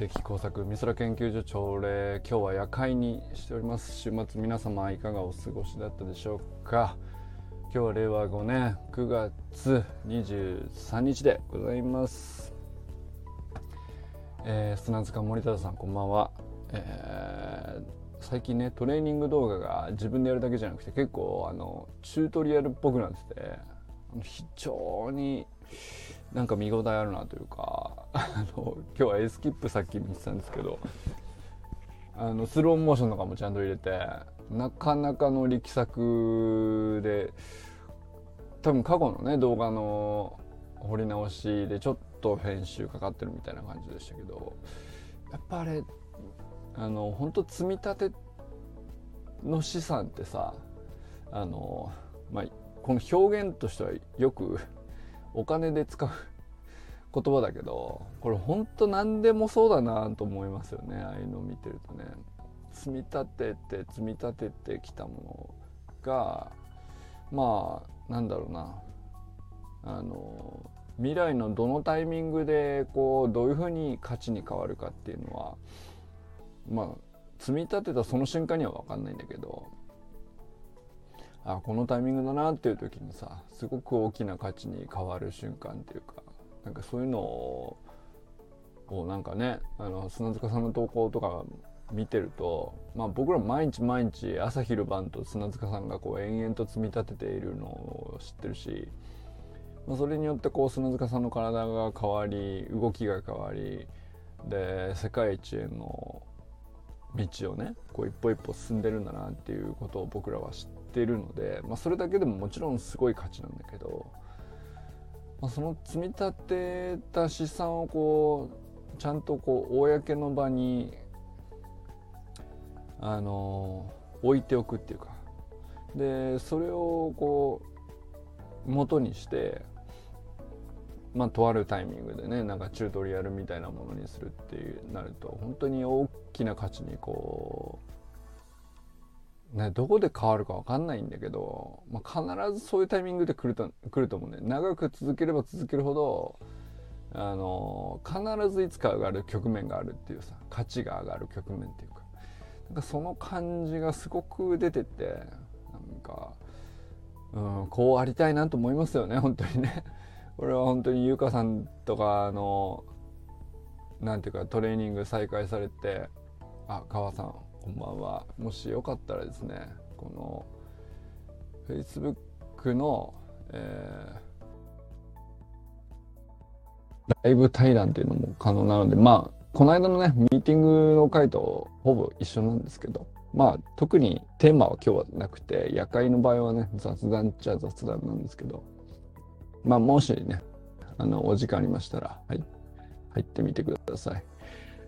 的工作美空研究所朝礼今日は夜会にしております。週末皆様いかがお過ごしだったでしょうか。今日は令和5年9月23日でございます。えー、砂塚森田さんこんばんは、えー、最近ねトレーニング動画が自分でやるだけじゃなくて結構あのチュートリアルっぽくなってて非常になんか見応えあるなというかあの今日はエスキップさっき見てたんですけどあのスローモーションとかもちゃんと入れてなかなかの力作で多分過去のね動画の掘り直しでちょっと編集かかってるみたいな感じでしたけどやっぱあれあの本当積み立ての資産ってさあの、まあ、この表現としてはよくお金で使う言葉だけどこれほんと何でもそうだなと思いますよね。ああいうのを見てるとね。積み立てて積み立ててきたものがまあなんだろうな。あの未来のどのタイミングでこうどういうふうに価値に変わるかっていうのはまあ積み立てたその瞬間には分かんないんだけどあこのタイミングだなっていう時にさすごく大きな価値に変わる瞬間っていうかなんかそういうのをなんかねあの砂塚さんの投稿とか見てると、まあ、僕ら毎日毎日朝昼晩と砂塚さんがこう延々と積み立てているのを知ってるし、まあ、それによってこう砂塚さんの体が変わり動きが変わりで世界一への道をねこう一歩一歩進んでるんだなっていうことを僕らは知ってているので、まあ、それだけでももちろんすごい価値なんだけど、まあ、その積み立てた資産をこうちゃんとこう公の場にあの置いておくっていうか。でそれをこう元にしてまあ、とあるタイミングでねなんかチュートリアルみたいなものにするっていうなると本当に大きな価値にこうねどこで変わるか分かんないんだけど、まあ、必ずそういうタイミングで来ると来ると思うんで長く続ければ続けるほどあの必ずいつか上がる局面があるっていうさ価値が上がる局面っていうかなんかその感じがすごく出ててなんか、うん、こうありたいなと思いますよね本当にね。これは本当に優香さんとかのなんていうかトレーニング再開されてあ川さんこんばんはもしよかったらですねこの Facebook の、えー、ライブ対談っていうのも可能なのでまあこの間のねミーティングの回とほぼ一緒なんですけどまあ特にテーマは今日はなくて夜会の場合はね雑談っちゃ雑談なんですけどまあ、もしね、あの、お時間ありましたら、はい、入ってみてください。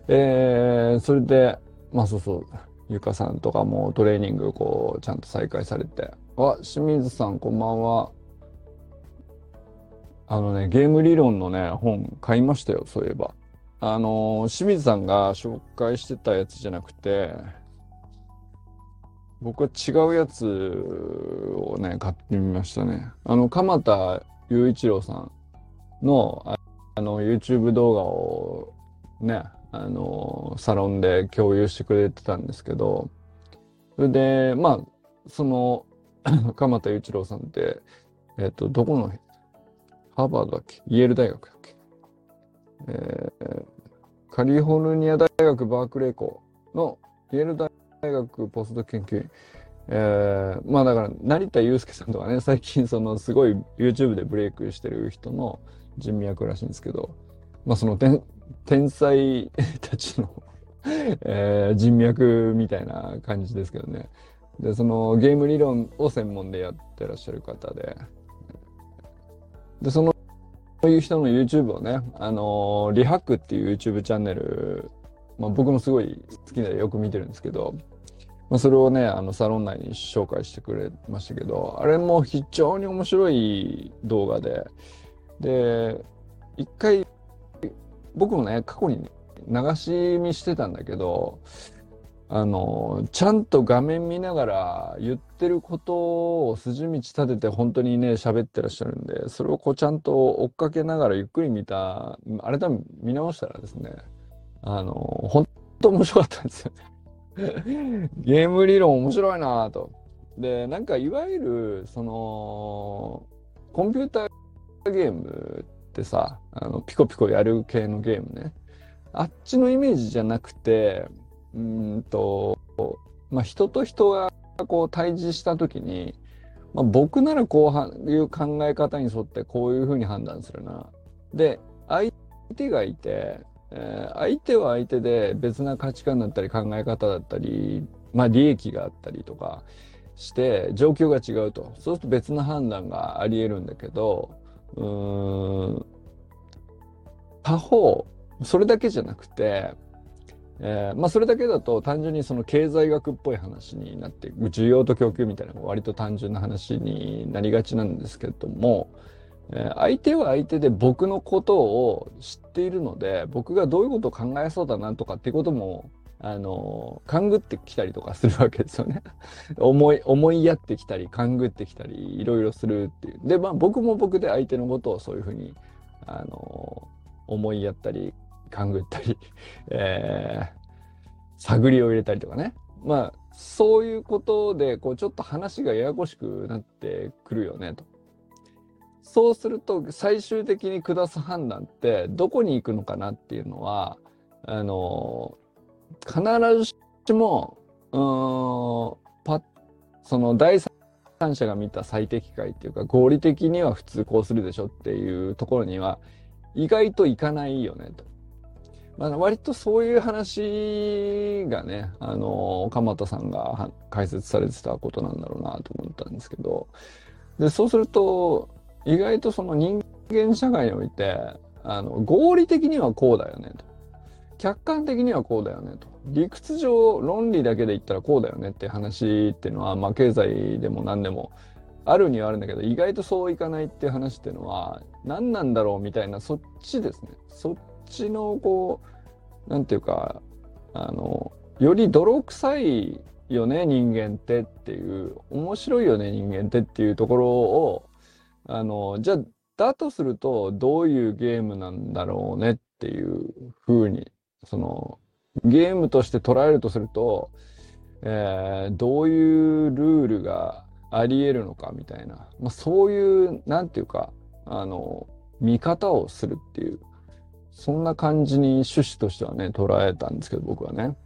えー、それで、まあそうそう、ゆかさんとかもトレーニングこう、ちゃんと再開されて、あ、清水さんこんばんは。あのね、ゲーム理論のね、本買いましたよ、そういえば。あの清水さんが紹介してたやつじゃなくて、僕は違うやつをね、買ってみましたね。あの、鎌田雄一郎さんのあの YouTube 動画をねあのサロンで共有してくれてたんですけどそれでまあその 鎌田雄一郎さんってえっ、とどこのハーバードだっけ？イェール大学だっけ、えー、カリフォルニア大学バークレー校のイェール大学ポスト研究員。えー、まあだから成田悠介さんとかね最近そのすごい YouTube でブレイクしてる人の人脈らしいんですけどまあその天才 たちの えー、人脈みたいな感じですけどね。でそのゲーム理論を専門でやってらっしゃる方で。でそのそういう人の YouTube をね、あのー、リハックっていう YouTube チャンネル、まあ、僕もすごい好きでよく見てるんですけど、まあ、それをね、あの、サロン内に紹介してくれましたけど、あれも非常に面白い動画で、で、一回、僕もね、過去に流し見してたんだけど、あの、ちゃんと画面見ながら言ってることを筋道立てて本当にね、喋ってらっしゃるんで、それをこうちゃんと追っかけながらゆっくり見た、改め見直したらですね、あの、本当面白かったんですよね ゲーム理論面白いなと。で、なんかいわゆる、その、コンピューターゲームってさ、あの、ピコピコやる系のゲームね。あっちのイメージじゃなくて、うんと、まあ、人と人がこう対峙した時に、まあ、僕ならこういう考え方に沿ってこういうふうに判断するな。で、相手がいて、えー、相手は相手で別な価値観だったり考え方だったり、まあ利益があったりとかして状況が違うと。そうすると別な判断があり得るんだけど、うーん、他方、それだけじゃなくて、えー、まあそれだけだと単純にその経済学っぽい話になって需要と供給みたいな割と単純な話になりがちなんですけれども、えー、相手は相手で僕のことを知っているので僕がどういうことを考えそうだなとかっていうこともあの勘ぐってきたりとかするわけですよね 思い思いやってきたり勘ぐってきたりいろいろするっていうでまあ僕も僕で相手のことをそういうふうにあの思いやったり勘ぐったり、えー、探りを入れたりとかね。まあ、そういうことで、こう、ちょっと話がややこしくなってくるよね、と。そうすると、最終的に下す判断って、どこに行くのかなっていうのは、あの、必ずしも、うん、パその第三者が見た最適解っていうか、合理的には普通こうするでしょっていうところには、意外といかないよね、と。まあ、割とそういう話がね、あの、鎌田さんが解説されてたことなんだろうなと思ったんですけど、で、そうすると、意外とその人間社会において、あの、合理的にはこうだよねと。客観的にはこうだよねと。理屈上、論理だけで言ったらこうだよねって話っていうのは、まあ経済でも何でもあるにはあるんだけど、意外とそういかないって話っていうのは、何なんだろうみたいな、そっちですね。そっちのこうなんていうかあのより泥臭いよね人間ってっていう面白いよね人間ってっていうところをあのじゃあだとするとどういうゲームなんだろうねっていうふうにそのゲームとして捉えるとすると、えー、どういうルールがあり得るのかみたいな、まあ、そういうなんていうかあの見方をするっていうそんな感じに趣旨としてはね、捉えたんですけど、僕はね。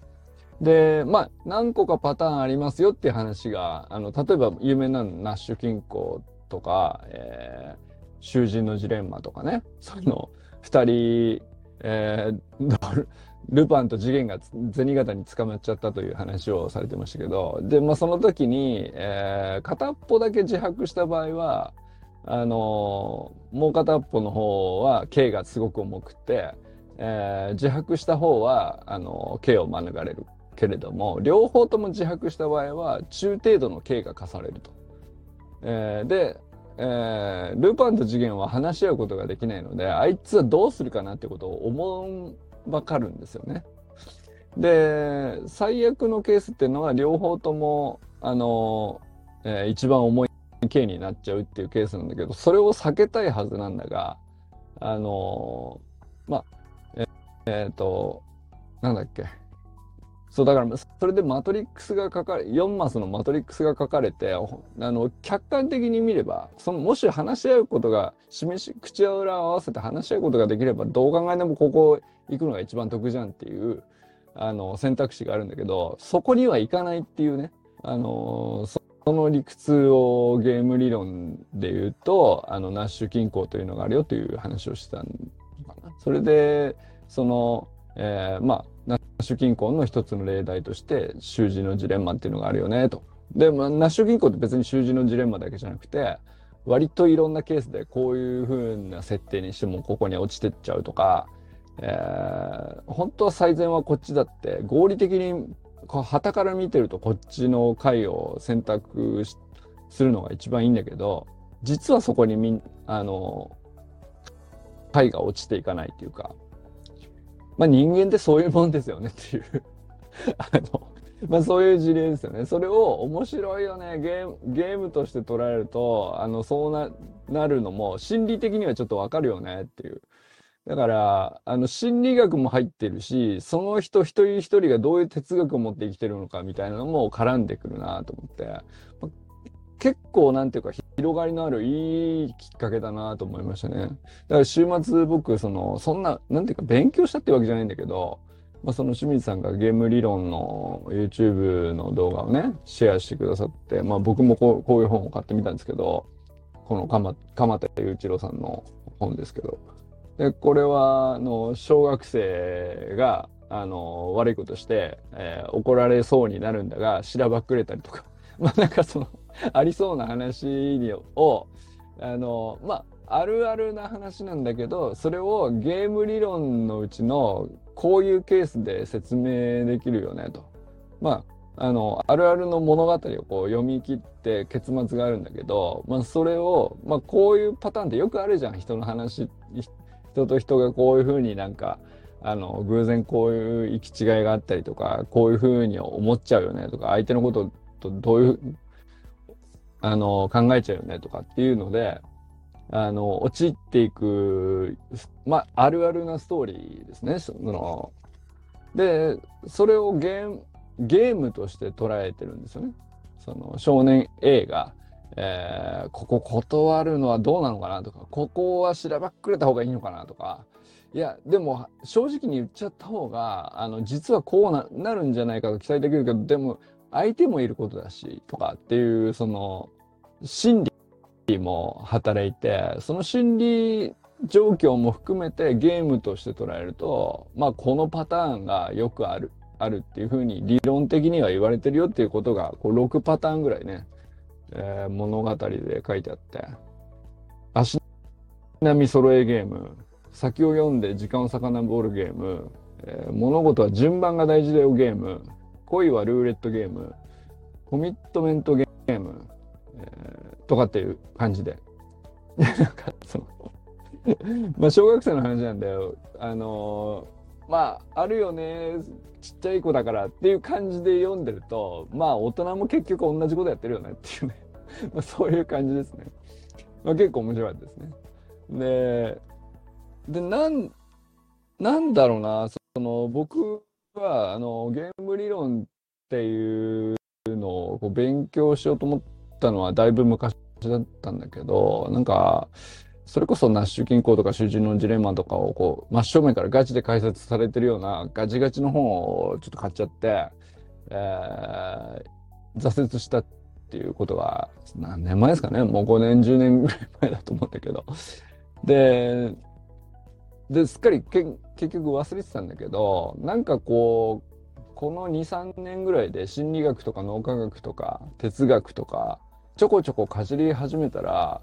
で、まあ、何個かパターンありますよっていう話が、あの、例えば有名なナッシュ金庫とか、えー、囚人のジレンマとかね、その、二人、えー、ルパンと次元が銭形に捕まっちゃったという話をされてましたけど、で、まあ、その時に、えー、片っぽだけ自白した場合は、あのもう片っぽの方は刑がすごく重くて、えー、自白した方はあの刑を免れるけれども両方とも自白した場合は中程度の刑が課されると。えー、で、えー、ルパンと次元は話し合うことができないのであいつはどうするかなってことを思うばかるんですよね。で最悪のケースっていうのは両方ともあの、えー、一番重い刑になっちゃうっていうケースなんだけど、それを避けたいはずなんだが、あの、まあ、えっ、えー、と、なんだっけ。そう、だから、それでマトリックスが書かれ、4マスのマトリックスが書かれて、あの、客観的に見れば、その、もし話し合うことが、示し、口裏を合わせて話し合うことができれば、どう考えてもここ行くのが一番得じゃんっていう、あの、選択肢があるんだけど、そこには行かないっていうね、あの、その理屈をゲーム理論で言うと、あの、ナッシュ均衡というのがあるよという話をしたのかな。それで、その、えー、まあ、ナッシュ均衡の一つの例題として、習字のジレンマっていうのがあるよね、と。で、まあ、ナッシュ均衡って別に習字のジレンマだけじゃなくて、割といろんなケースでこういう風な設定にしてもここに落ちてっちゃうとか、えー、本当は最善はこっちだって合理的にはたから見てるとこっちの回を選択するのが一番いいんだけど、実はそこにみ、あの、回が落ちていかないっていうか、まあ人間ってそういうもんですよねっていう あの、まあそういう事例ですよね。それを面白いよね、ゲーム、ゲームとして捉えると、あの、そうな、なるのも心理的にはちょっとわかるよねっていう。だから、あの、心理学も入ってるし、その人一人一人がどういう哲学を持って生きてるのかみたいなのも絡んでくるなと思って、ま結構なんていうか広がりのあるいいきっかけだなと思いましたね。だから週末僕、その、そんな、なんていうか勉強したってわけじゃないんだけど、まあ、その清水さんがゲーム理論の YouTube の動画をね、シェアしてくださって、まあ僕もこうこういう本を買ってみたんですけど、この鎌鎌田雄一郎さんの本ですけど、で、これは、あの、小学生が、あの、悪いことして、えー怒られそうになるんだが、しらばっくれたりとか、まあなんかその、ありそうな話を、あの、まあ、あるあるな話なんだけど、それをゲーム理論のうちの、こういうケースで説明できるよね、と。まあ、あの、あるあるの物語をこう読み切って結末があるんだけど、まあそれを、まあこういうパターンってよくあるじゃん、人の話、人と人がこういうふうになんか、あの、偶然こういう行き違いがあったりとか、こういうふうに思っちゃうよねとか、相手のこととどういう、あの、考えちゃうよねとかっていうので、あの、陥っていく、まあ、るあるなストーリーですね。その、で、それをゲーム、ゲームとして捉えてるんですよね。その少年 A が、えーここ断るのはどうなのかなとか、ここはしらばっくれた方がいいのかなとか、いや、でも正直に言っちゃった方が、あの、実はこうななるんじゃないかと期待できるけど、でも相手もいることだし、とかっていう、その、心理も働いて、その心理状況も含めてゲームとして捉えると、まあこのパターンがよくある、あるっていうふうに理論的には言われてるよっていうことが、こう6パターンぐらいね、えー物語で書いてあって、足並み揃えゲーム、先を読んで時間を遡るゲーム、えー物事は順番が大事だよゲーム、恋はルーレットゲーム、コミットメントゲーム、えーとかっていう感じで。なんかそのまあ小学生の話なんだよ。あのーまああるよねちっちゃい子だからっていう感じで読んでるとまあ大人も結局同じことやってるよねっていうね まあそういう感じですね。まあ、結構面白かったですね。ででなんなんだろうなその僕はあのゲーム理論っていうのをこう勉強しようと思ってたのはだいぶ昔だったんだけどなんかそれこそナッシュ均衡とか囚人のジレンマとかをこう真正面からガチで解説されてるようなガチガチの本をちょっと買っちゃって、えー挫折したっていうことが何年前ですかね。もう5年10年ぐらい前だと思うんだけど。でですっかりけ結局忘れてたんだけどなんかこうこの23年ぐらいで心理学とか脳科学とか哲学とかちょこちょこかじり始めたら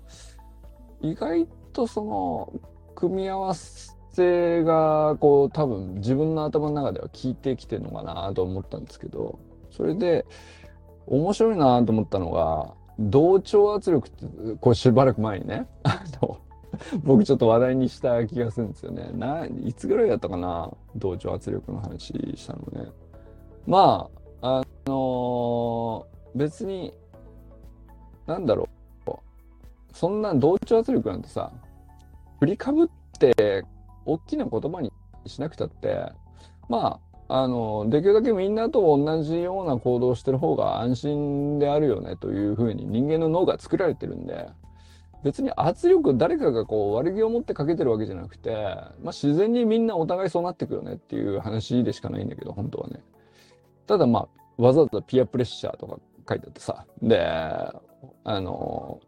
意外とその組み合わせがこう多分自分の頭の中では効いてきてるのかなと思ったんですけどそれで面白いなと思ったのが同調圧力ってこれしばらく前にね 僕ちょっと話題にした気がするんですよね。ないつぐらいだったかな同調圧力の話したのね。まああの別になんだろう。そんな同調圧力なんてさ振りかぶって大きな言葉にしなくたってまああのできるだけみんなと同じような行動してる方が安心であるよねというふうに人間の脳が作られてるんで別に圧力誰かがこう悪気を持ってかけてるわけじゃなくて、まあ、自然にみんなお互いそうなってくよねっていう話でしかないんだけど本当はね。ただまあわざわざピアプレッシャーとか書いてあってさ。であの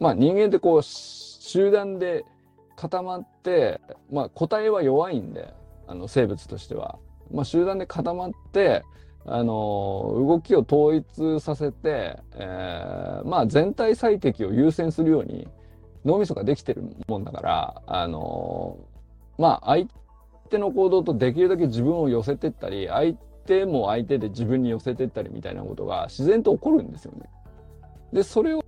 まあ人間ってこう集団で固まってまあ個体は弱いんであの生物としては、まあ、集団で固まってあの動きを統一させて、えーまあ全体最適を優先するように脳みそができてるもんだからあのまあ相手の行動とできるだけ自分を寄せてったり相手も相手で自分に寄せてったりみたいなことが自然と起こるんですよね。でそれを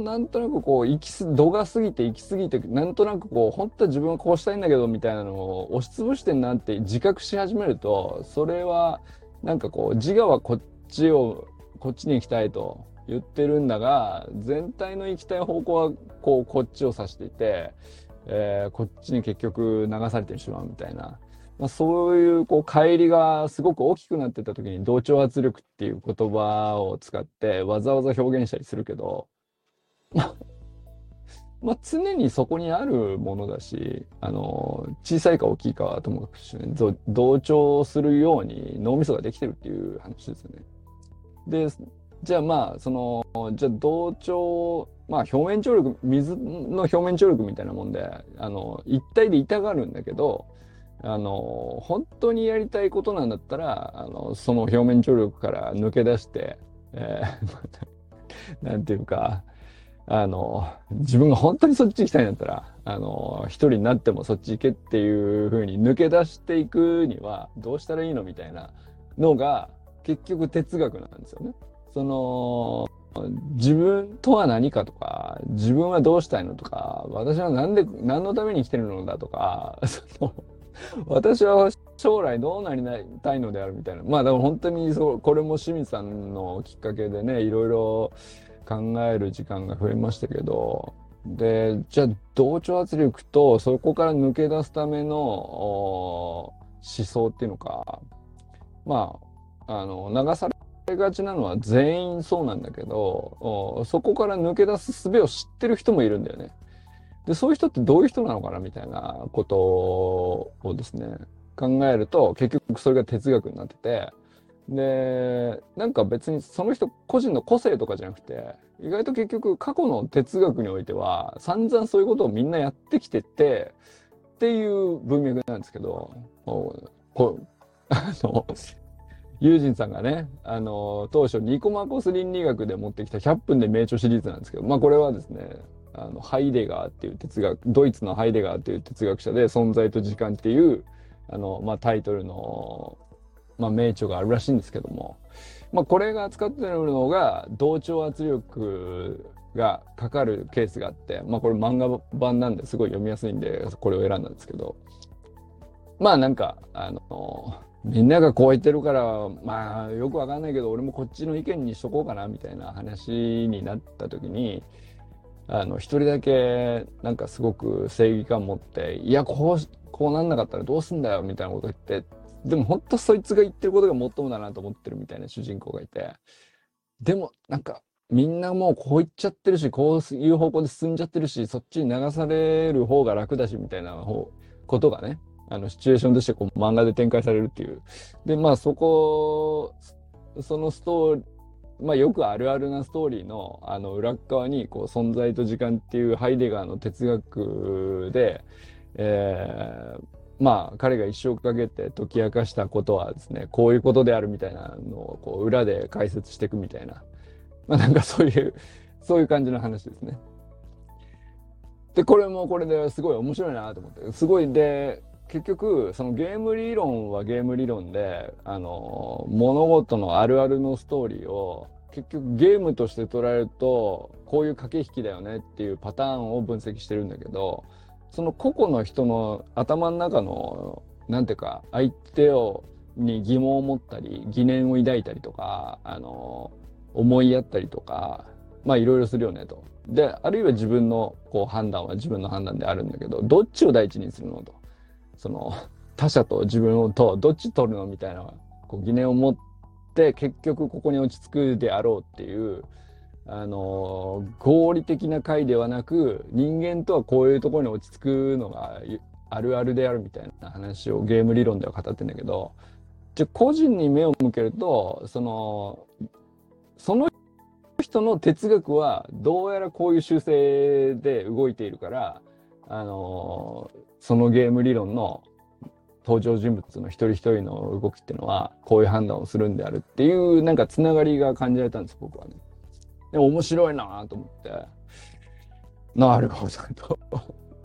なんとなくこう行きす度が過ぎて行き過ぎてなんとなくこう本当は自分はこうしたいんだけどみたいなのを押しつぶしてんなって自覚し始めるとそれはなんかこう自我はこっちをこっちに行きたいと言ってるんだが全体の行きたい方向はこうこっちを指していてえー、こっちに結局流されてしまうみたいな、まあ、そういうこう乖離がすごく大きくなってた時に同調圧力っていう言葉を使ってわざわざ表現したりするけど、まあ、常にそこにあるものだし、あの、小さいか大きいかはともかくして、ね、同調するように脳みそができてるっていう話ですよね。で、じゃあまあ、その、じゃあ同調、まあ表面張力、水の表面張力みたいなもんで、あの、一体で痛がるんだけど、あの、本当にやりたいことなんだったら、あの、その表面張力から抜け出して、えー、なんていうか、あの、自分が本当にそっち行きたいんだったら、あの、一人になってもそっち行けっていう風に抜け出していくにはどうしたらいいのみたいなのが結局哲学なんですよね。その、自分とは何かとか、自分はどうしたいのとか、私は何で、何のために生きてるのだとか、その、私は将来どうなりたいのであるみたいな。まあだから本当にそう、これも清水さんのきっかけでね、いろいろ考える時間が増えましたけど、で、じゃあ同調圧力とそこから抜け出すための思想っていうのか、まあ、あの、流されがちなのは全員そうなんだけど、そこから抜け出す術を知ってる人もいるんだよね。で、そういう人ってどういう人なのかなみたいなことをですね、考えると結局それが哲学になってて、で、なんか別にその人個人の個性とかじゃなくて、意外と結局過去の哲学においては散々そういうことをみんなやってきてて、っていう文脈なんですけど、こ あの、ユージンさんがね、あの、当初ニコマコス倫理学で持ってきた100分で名著シリーズなんですけど、まあこれはですね、あの、ハイデガーっていう哲学、ドイツのハイデガーっていう哲学者で存在と時間っていう、あの、まあタイトルのまあ、名著があるらしいんですけども、まあ、これが使ってるのが同調圧力がかかるケースがあって、まあ、これ漫画版なんですごい読みやすいんでこれを選んだんですけどまあなんかあのみんながこう言ってるからまあよくわかんないけど俺もこっちの意見にしとこうかなみたいな話になった時にあの一人だけなんかすごく正義感持っていやこうこうなんなかったらどうすんだよみたいなこと言ってでも本当そいつが言ってることが最もだなと思ってるみたいな主人公がいて、でもなんかみんなもうこう言っちゃってるし、こういう方向で進んじゃってるし、そっちに流される方が楽だしみたいなことがね、あのシチュエーションとしてこう漫画で展開されるっていう。で、まあそこ、そのストーリー、まあよくあるあるなストーリーのあの裏側にこう存在と時間っていうハイデガーの哲学で、えー、まあ彼が一生かけて解き明かしたことはですねこういうことであるみたいなのをこう裏で解説していくみたいなまあなんかそういうそういう感じの話ですね。でこれもこれですごい面白いなと思ってすごいで結局そのゲーム理論はゲーム理論であの物事のあるあるのストーリーを結局ゲームとして捉えるとこういう駆け引きだよねっていうパターンを分析してるんだけどその個々の人の頭の中のなんていうか相手をに疑問を持ったり疑念を抱いたりとかあの思いやったりとかまあいろいろするよねと。であるいは自分のこう判断は自分の判断であるんだけどどっちを第一にするのとその他者と自分とどっち取るのみたいなこう疑念を持って結局ここに落ち着くであろうっていうあの合理的な回ではなく人間とはこういうところに落ち着くのがあるあるであるみたいな話をゲーム理論では語ってんだけどじゃ個人に目を向けるとそのその人の哲学はどうやらこういう習性で動いているからあのそのゲーム理論の登場人物の一人一人の動きっていうのはこういう判断をするんであるっていうなんかつながりが感じられたんです僕はね。で面白いなと思って、なるほどと。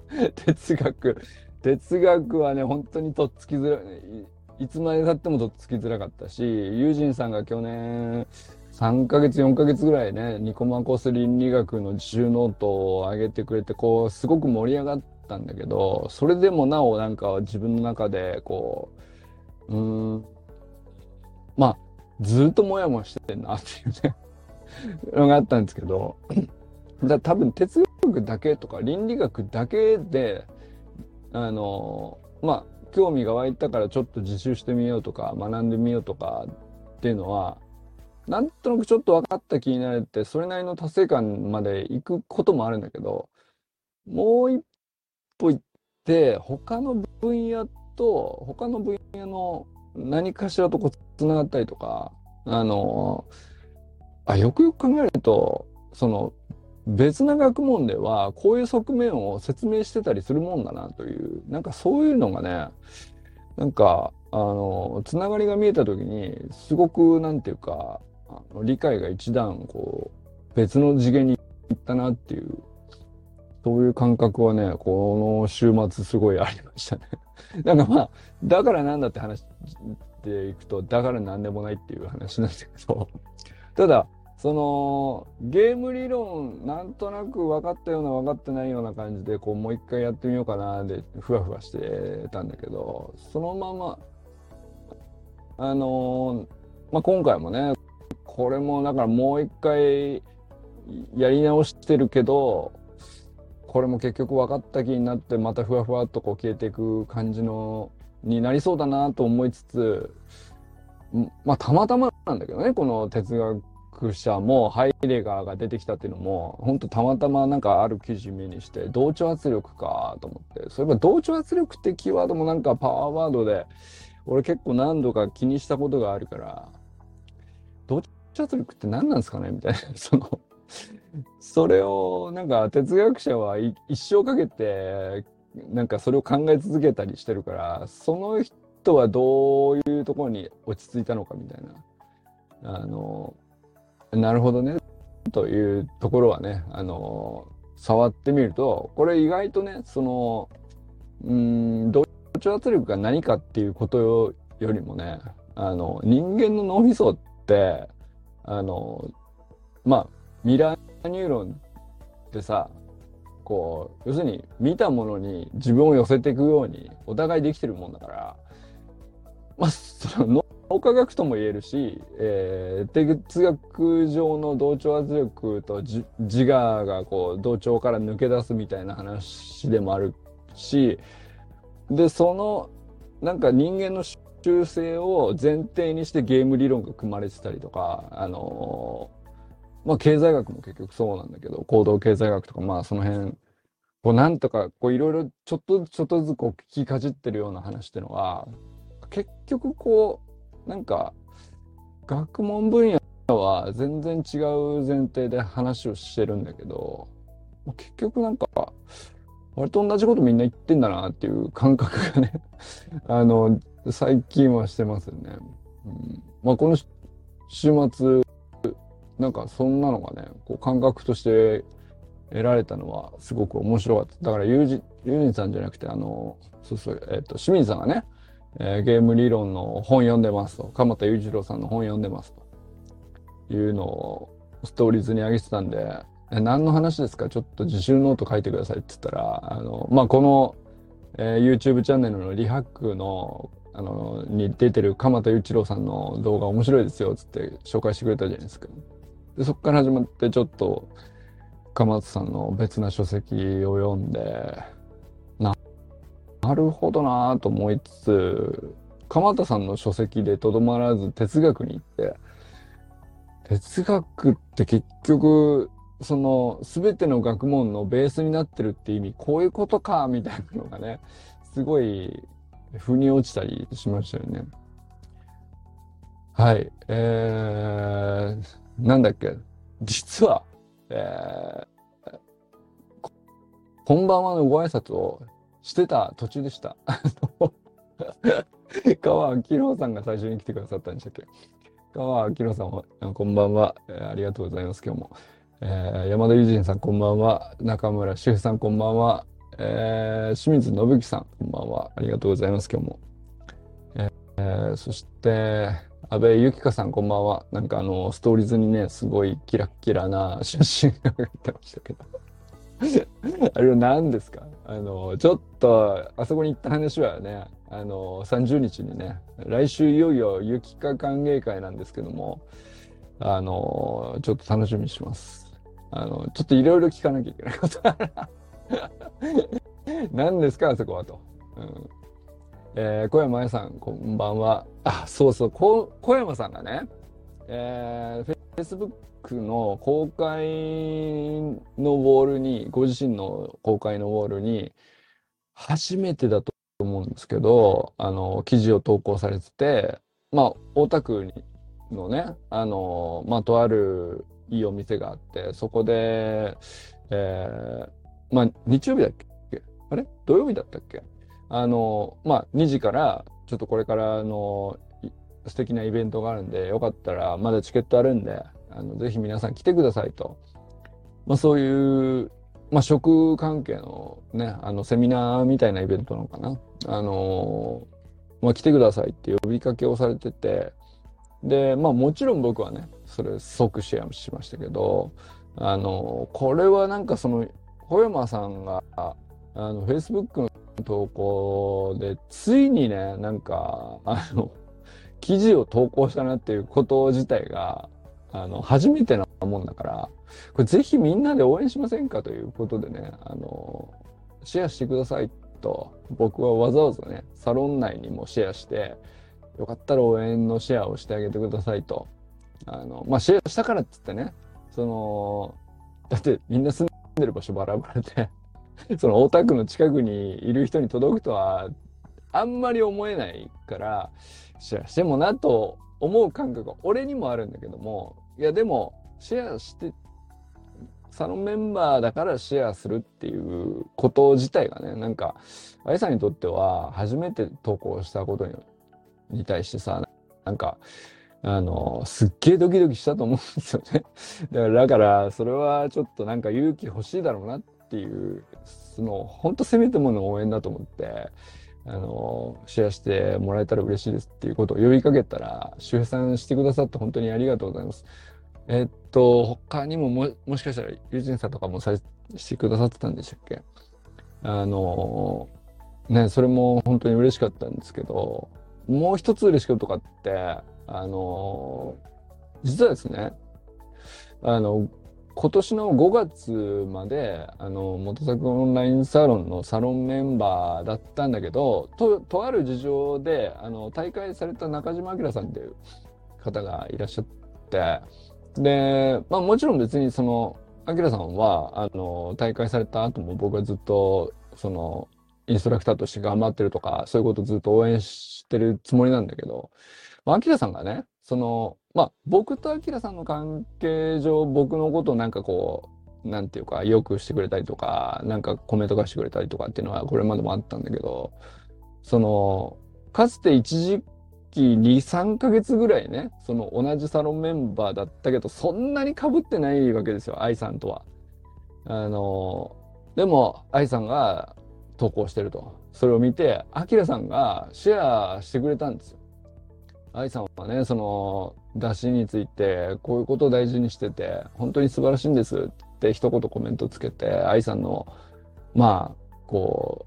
哲学、哲学はね、本当にとっつきづらい、いつまでたってもとっつきづらかったし、ユージンさんが去年、3ヶ月、4ヶ月ぐらいね、ニコマコス倫理学の自習ノートを上げてくれて、こう、すごく盛り上がってたんだけど、それでもなおなんか自分の中で、こう、うん、まあ、ずっともやもやしてんなっていうね のがあったんですけど、だ多分哲学だけとか倫理学だけであのまあ興味が湧いたからちょっと自習してみようとか学んでみようとかっていうのはなんとなくちょっと分かった気になれてそれなりの達成感まで行くこともあるんだけどもう一歩行って他の分野と他の分野の何かしらとこうつながったりとかあのあよくよく考えるとその別な学問ではこういう側面を説明してたりするもんだなというなんかそういうのがねなんかあのつながりが見えた時にすごくなんていうかあの理解が一段こう別の次元に行ったなっていうそういう感覚はねこの週末すごいありましたね。なんかまあだからなんだって話でいくとだからなんでもないっていう話なんだけど ただそのゲーム理論なんとなく分かったような分かってないような感じでこうもう一回やってみようかなでふわふわしてたんだけどそのままあのまあ、今回もねこれもだからもう一回やり直してるけどこれも結局分かった気になってまたふわふわっとこう消えていく感じのになりそうだなと思いつつまあたまたまなんだけどねこの哲学者もハイレガーが出てきたっていうのも本当たまたまなんかある記事目にして同調圧力かと思ってそういえば同調圧力ってキーワードもなんかパワーワードで俺結構何度か気にしたことがあるから同調圧力って何なんですかね？みたいなそのそれをなんか哲学者は一生かけてなんかそれを考え続けたりしてるからその人はどういうところに落ち着いたのかみたいな。あのなるほどね。というところはねあの触ってみるとこれ意外とねそのうん同調圧力が何かっていうことよりもねあの人間の脳みそってあのまあミラーニューロンってさこう要するに見たものに自分を寄せていくようにお互いできてるもんだからまあその脳科学とも言えるし、えー、哲学上の同調圧力と自我がこう同調から抜け出すみたいな話でもあるしでそのなんか人間の習性を前提にしてゲーム理論が組まれてたりとかあの、まあ経済学も結局そうなんだけど行動経済学とかまあその辺こうなんとかこういろいろちょっとちょっとずつこう聞きかじってるような話っていうのは結局こうなんか学問分野は全然違う前提で話をしてるんだけど結局なんか割と同じことみんな言ってんだなっていう感覚がね あの最近はしてますよね。うん、まあこの週末なんかそんなのがねこう感覚として得られたのはすごく面白かった。だからユージユージさんじゃなくてあのそうそうえっ、ー、と清水さんがね、えー、ゲーム理論の本読んでますと鎌田裕次郎さんの本読んでますというのをストーリーズに上げてたんでえ何の話ですか？ちょっと自習ノート書いてくださいって言ったら、あの、まあ、この、えー、YouTube チャンネルの ReHacQ の、あの、に出てる鎌田裕一郎さんの動画面白いですよ、つって紹介してくれたじゃないですか。で、そこから始まってちょっと、鎌田さんの別な書籍を読んで、な、なるほどなと思いつつ、鎌田さんの書籍でとどまらず哲学に行って、哲学って結局その全ての学問のベースになってるって意味こういうことかみたいなのがねすごい腑に落ちたりしましたよね。はい。えー、なんだっけ？実は、えー、こんばんはのご挨拶をしてた途中でした。川明郎さんが最初に来てくださったんでしたっけ？川明郎さんこんばんは、えー、ありがとうございます、今日も。えー、山田友人さんこんばんは。中村修さんこんばんは。えー、清水信之さんこんばんは。ありがとうございます、今日も。えー、そして、安倍由紀香さんこんばんは。なんかあの、ストーリーズにね、すごいキラッキラな写真が入ってましたけど。あれは何ですか？あの、ちょっと、あそこに行った話はね、あの、30日にね、来週いよいよ雪か歓迎会なんですけども、あの、ちょっと楽しみにします。あの、ちょっといろいろ聞かなきゃいけないことな。何ですか、あそこはと。うんえー、小山愛さん、こんばんは。あ、そうそう、小山さんがね、えー、Facebook の公開のウォールに、ご自身の公開のウォールに、初めてだと思うんですけど、あの、記事を投稿されてて、まあ、大田区のね、あの、まあ、とあるいいお店があって、そこで、えー、まあ、日曜日だっけ？あれ？土曜日だったっけ？あの、まあ、2時から、ちょっとこれからの素敵なイベントがあるんで、よかったら、まだチケットあるんで、あの、ぜひ皆さん来てくださいと。まあ、そういう、まあ、食関係のね、あの、セミナーみたいなイベントなのかな。あのまあ、来てくださいって呼びかけをされてて、で、まあ、もちろん僕はね、それ即シェアしましたけど、あのこれはなんかその、小山さんが、あの、Facebook の投稿で、ついにね、なんか、あの、記事を投稿したなっていうこと自体が、あの、初めてなもんだから、これぜひみんなで応援しませんかということでね、あの、シェアしてくださいと、僕はわざわざね、サロン内にもシェアして、よかったら応援のシェアをしてあげてくださいと。あの、まあ、シェアしたからっつってね、その、だってみんな住んでる場所バラバラで その大田区の近くにいる人に届くとはあんまり思えないからシェアしてもなと思う感覚が俺にもあるんだけどもいやでもシェアしてサロンメンバーだからシェアするっていうこと自体がねなんか愛さんにとっては初めて投稿したことに対してさなんかあの、すっげえドキドキしたと思うんですよね。だから、だからそれはちょっとなんか勇気欲しいだろうなってていう、その、本当せめてもの応援だと思って、あの、シェアしてもらえたら嬉しいですっていうことを呼びかけたら、周平さんしてくださって本当にありがとうございます。えっと、他にもも、もしかしたら、ユージンさんとかもさしてくださってたんでしたっけ？あの、ね、それも本当に嬉しかったんですけど、もう一つ嬉しかったかって、あの、実はですね、あの、今年の5月まで、あの、元作オンラインサロンのサロンメンバーだったんだけど、と、とある事情で、あの、大会された中島明さんっていう方がいらっしゃって、で、まあもちろん別にその、明さんは、あの、大会された後も僕はずっと、その、インストラクターとして頑張ってるとか、そういうことずっと応援してるつもりなんだけど、まあ、アキラさんがね、その、まあ、僕とアキラさんの関係上、僕のことをなんかこう、なんていうか、よくしてくれたりとか、なんかコメント返してくれたりとかっていうのは、これまでもあったんだけど、その、かつて一時期2、3ヶ月ぐらいね、その同じサロンメンバーだったけど、そんなに被ってないわけですよ、愛さんとは。あの、でも、愛さんが投稿してると。それを見て、アキラさんがシェアしてくれたんですよ。愛さんはね、その、出汁について、こういうことを大事にしてて、本当に素晴らしいんですって一言コメントつけて、愛さんの、まあ、こ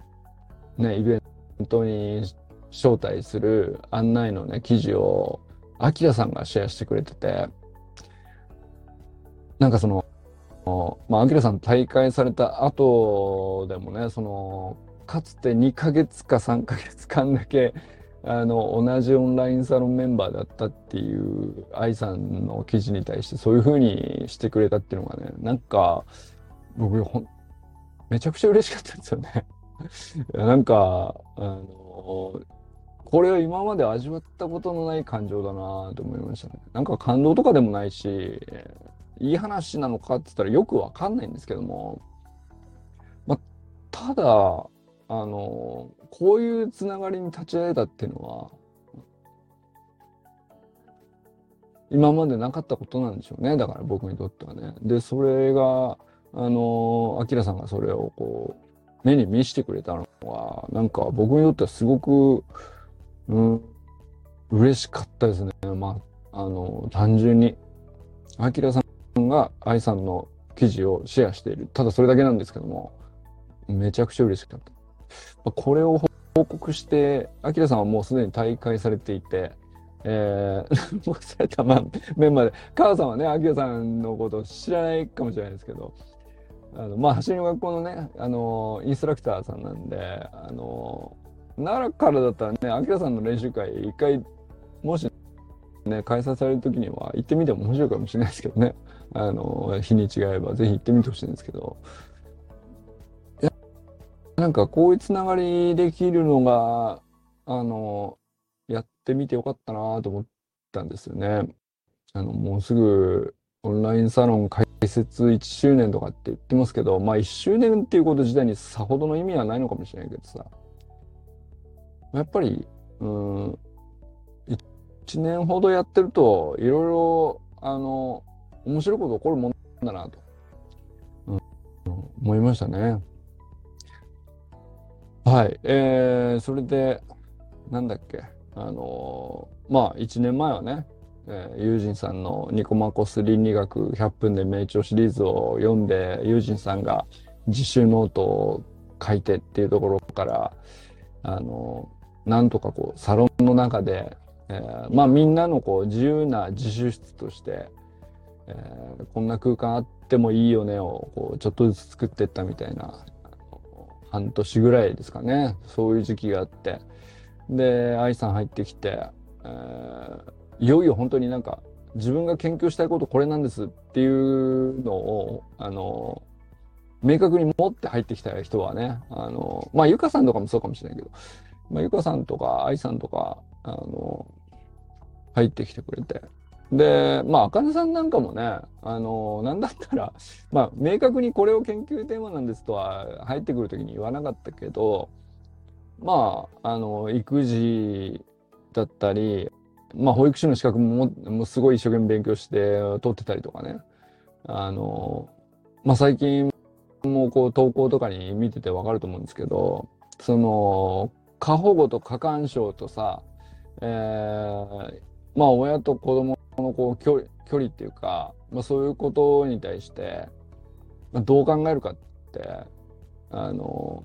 う、ね、イベントに招待する案内のね、記事を、アキラさんがシェアしてくれてて、なんかその、まあ、アキラさん大会された後でもね、その、かつて2ヶ月か3ヶ月間だけ、あの同じオンラインサロンメンバーだったっていう愛さんの記事に対してそういうふうにしてくれたっていうのがねなんか僕ほんめちゃくちゃ嬉しかったんですよね。なんかあのこれは今まで味わったことのない感情だなと思いましたね。なんか感動とかでもないしいい話なのかって言ったらよくわかんないんですけども、ま、ただあのこういうつながりに立ち会えたっていうのは今までなかったことなんでしょうねだから僕にとってはね。でそれがあのアキラさんがそれをこう目に見せてくれたのはなんか僕にとってはすごく、うん、嬉しかったですね。まああの単純にアキラさんが愛さんの記事をシェアしているただそれだけなんですけどもめちゃくちゃ嬉しかった。これを報告して、アキラさんはもうすでに大会されていて、えー、残された、ま、メンバーで、母さんはね、秋さんのことを知らないかもしれないですけど、あの、まあ、走りの学校のね、あの、インストラクターさんなんで、あの、奈良からだったらね、秋さんの練習会、一回、もし、ね、開催される時には行ってみても面白いかもしれないですけどね。あの、日に違えばぜひ行ってみてほしいんですけど。なんかこういうつながりできるのが、あの、やってみてよかったなと思ったんですよね。あの、もうすぐオンラインサロン開設1周年とかって言ってますけど、まあ1周年っていうこと自体にさほどの意味はないのかもしれないけどさ。やっぱり、うん、1年ほどやってると、いろいろ、あの、面白いこと起こるもんだなと、うん、思いましたね。はい。えー、それで、なんだっけ。あのー、まあ、1年前はね、えー、ユージンさんのニコマコス倫理学100分で名著シリーズを読んで、ユージンさんが自習ノートを書いてっていうところから、あの、なんとかこう、サロンの中で、えー、まあみんなのこう自由な自習室として、えー、こんな空間あってもいいよねをこうちょっとずつ作っていったみたいな半年ぐらいですかね。そういう時期があって。で愛さん入ってきて、えー、いよいよ本当になんか自分が研究したいことこれなんですっていうのをあの明確に持って入ってきた人はねあのまあゆかさんとかもそうかもしれないけど、まあ、ゆかさんとか愛さんとかあの入ってきてくれてで、まあ、あかねさんなんかもね、あの、なんだったら、まあ、明確にこれを研究テーマなんですとは入ってくるときに言わなかったけど、まあ、あの、育児だったり、まあ、保育士の資格ももうすごい一生懸命勉強して取ってたりとかね。あの、まあ、最近もこう投稿とかに見ててわかると思うんですけど、その、過保護と過干渉とさ、えー、まあ親と子供のこう距離距離っていうか、まあ、そういうことに対して、まあ、どう考えるかってあの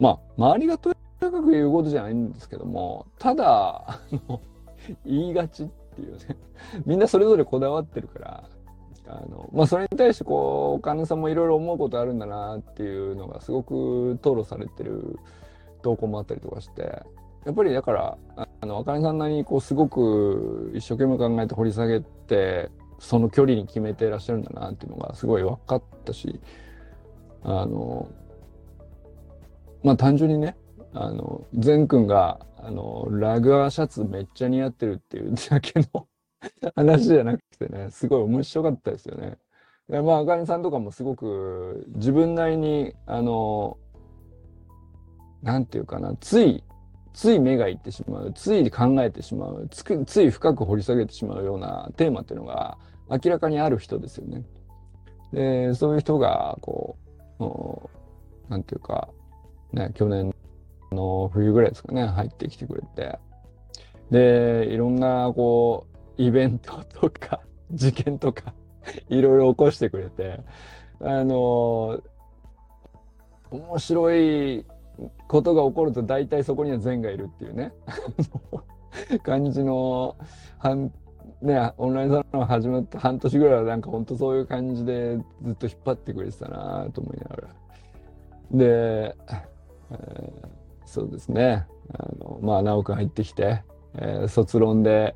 まあ周りがとにかく言うことじゃないんですけどもただ 言いがちっていうね。みんなそれぞれこだわってるからあのまあそれに対してこうお金さんもいろいろ思うことあるんだなっていうのがすごく討論されてる投稿もあったりとかしてやっぱりだからあの茜さんなりにこうすごく一生懸命考えて掘り下げてその距離に決めてらっしゃるんだなっていうのがすごい分かったしあのまあ単純にねあの善くんがあのラグアーシャツめっちゃ似合ってるっていう だけの話じゃなくてねすごい面白かったですよね。でまあ、あかねさんとかもすごく自分なりに、あの、なんていうかな、ついつい目がいってしまう、つい考えてしまう、つい深く掘り下げてしまうようなテーマっていうのが明らかにある人ですよね。で、そういう人が、こう、なんていうか、ね、去年の冬ぐらいですかね、入ってきてくれて、で、いろんな、こう、イベントとか、事件とかいろいろ起こしてくれて、あの、面白いことが起こると大体そこには善がいるっていうね。感じの半ねオンラインサロン始まって半年ぐらいはなんかほんとそういう感じでずっと引っ張ってくれてたなと思いながら。で、えー、そうですね。あのまあ直くん入ってきて、えー、卒論で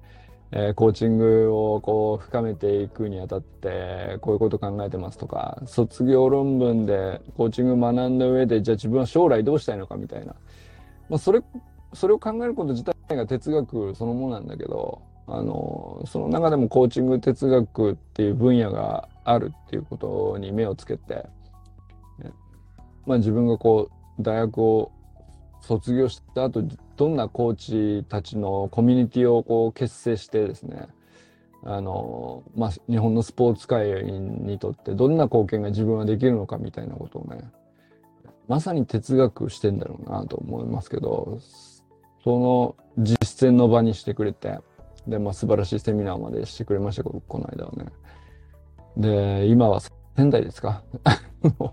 え、コーチングをこう深めていくにあたってこういうこと考えてますとか卒業論文でコーチング学んだ上でじゃあ自分は将来どうしたいのかみたいな、まあ、それそれを考えること自体が哲学そのものなんだけどあのその中でもコーチング哲学っていう分野があるっていうことに目をつけて、まあ、自分がこう大学を卒業した後どんなコーチたちのコミュニティをこう結成してですねあの、まあ、日本のスポーツ界にとってどんな貢献が自分はできるのかみたいなことをねまさに哲学してんだろうなと思いますけどその実践の場にしてくれてで、まあ、素晴らしいセミナーまでしてくれましたこの間はね。で今は仙台ですか？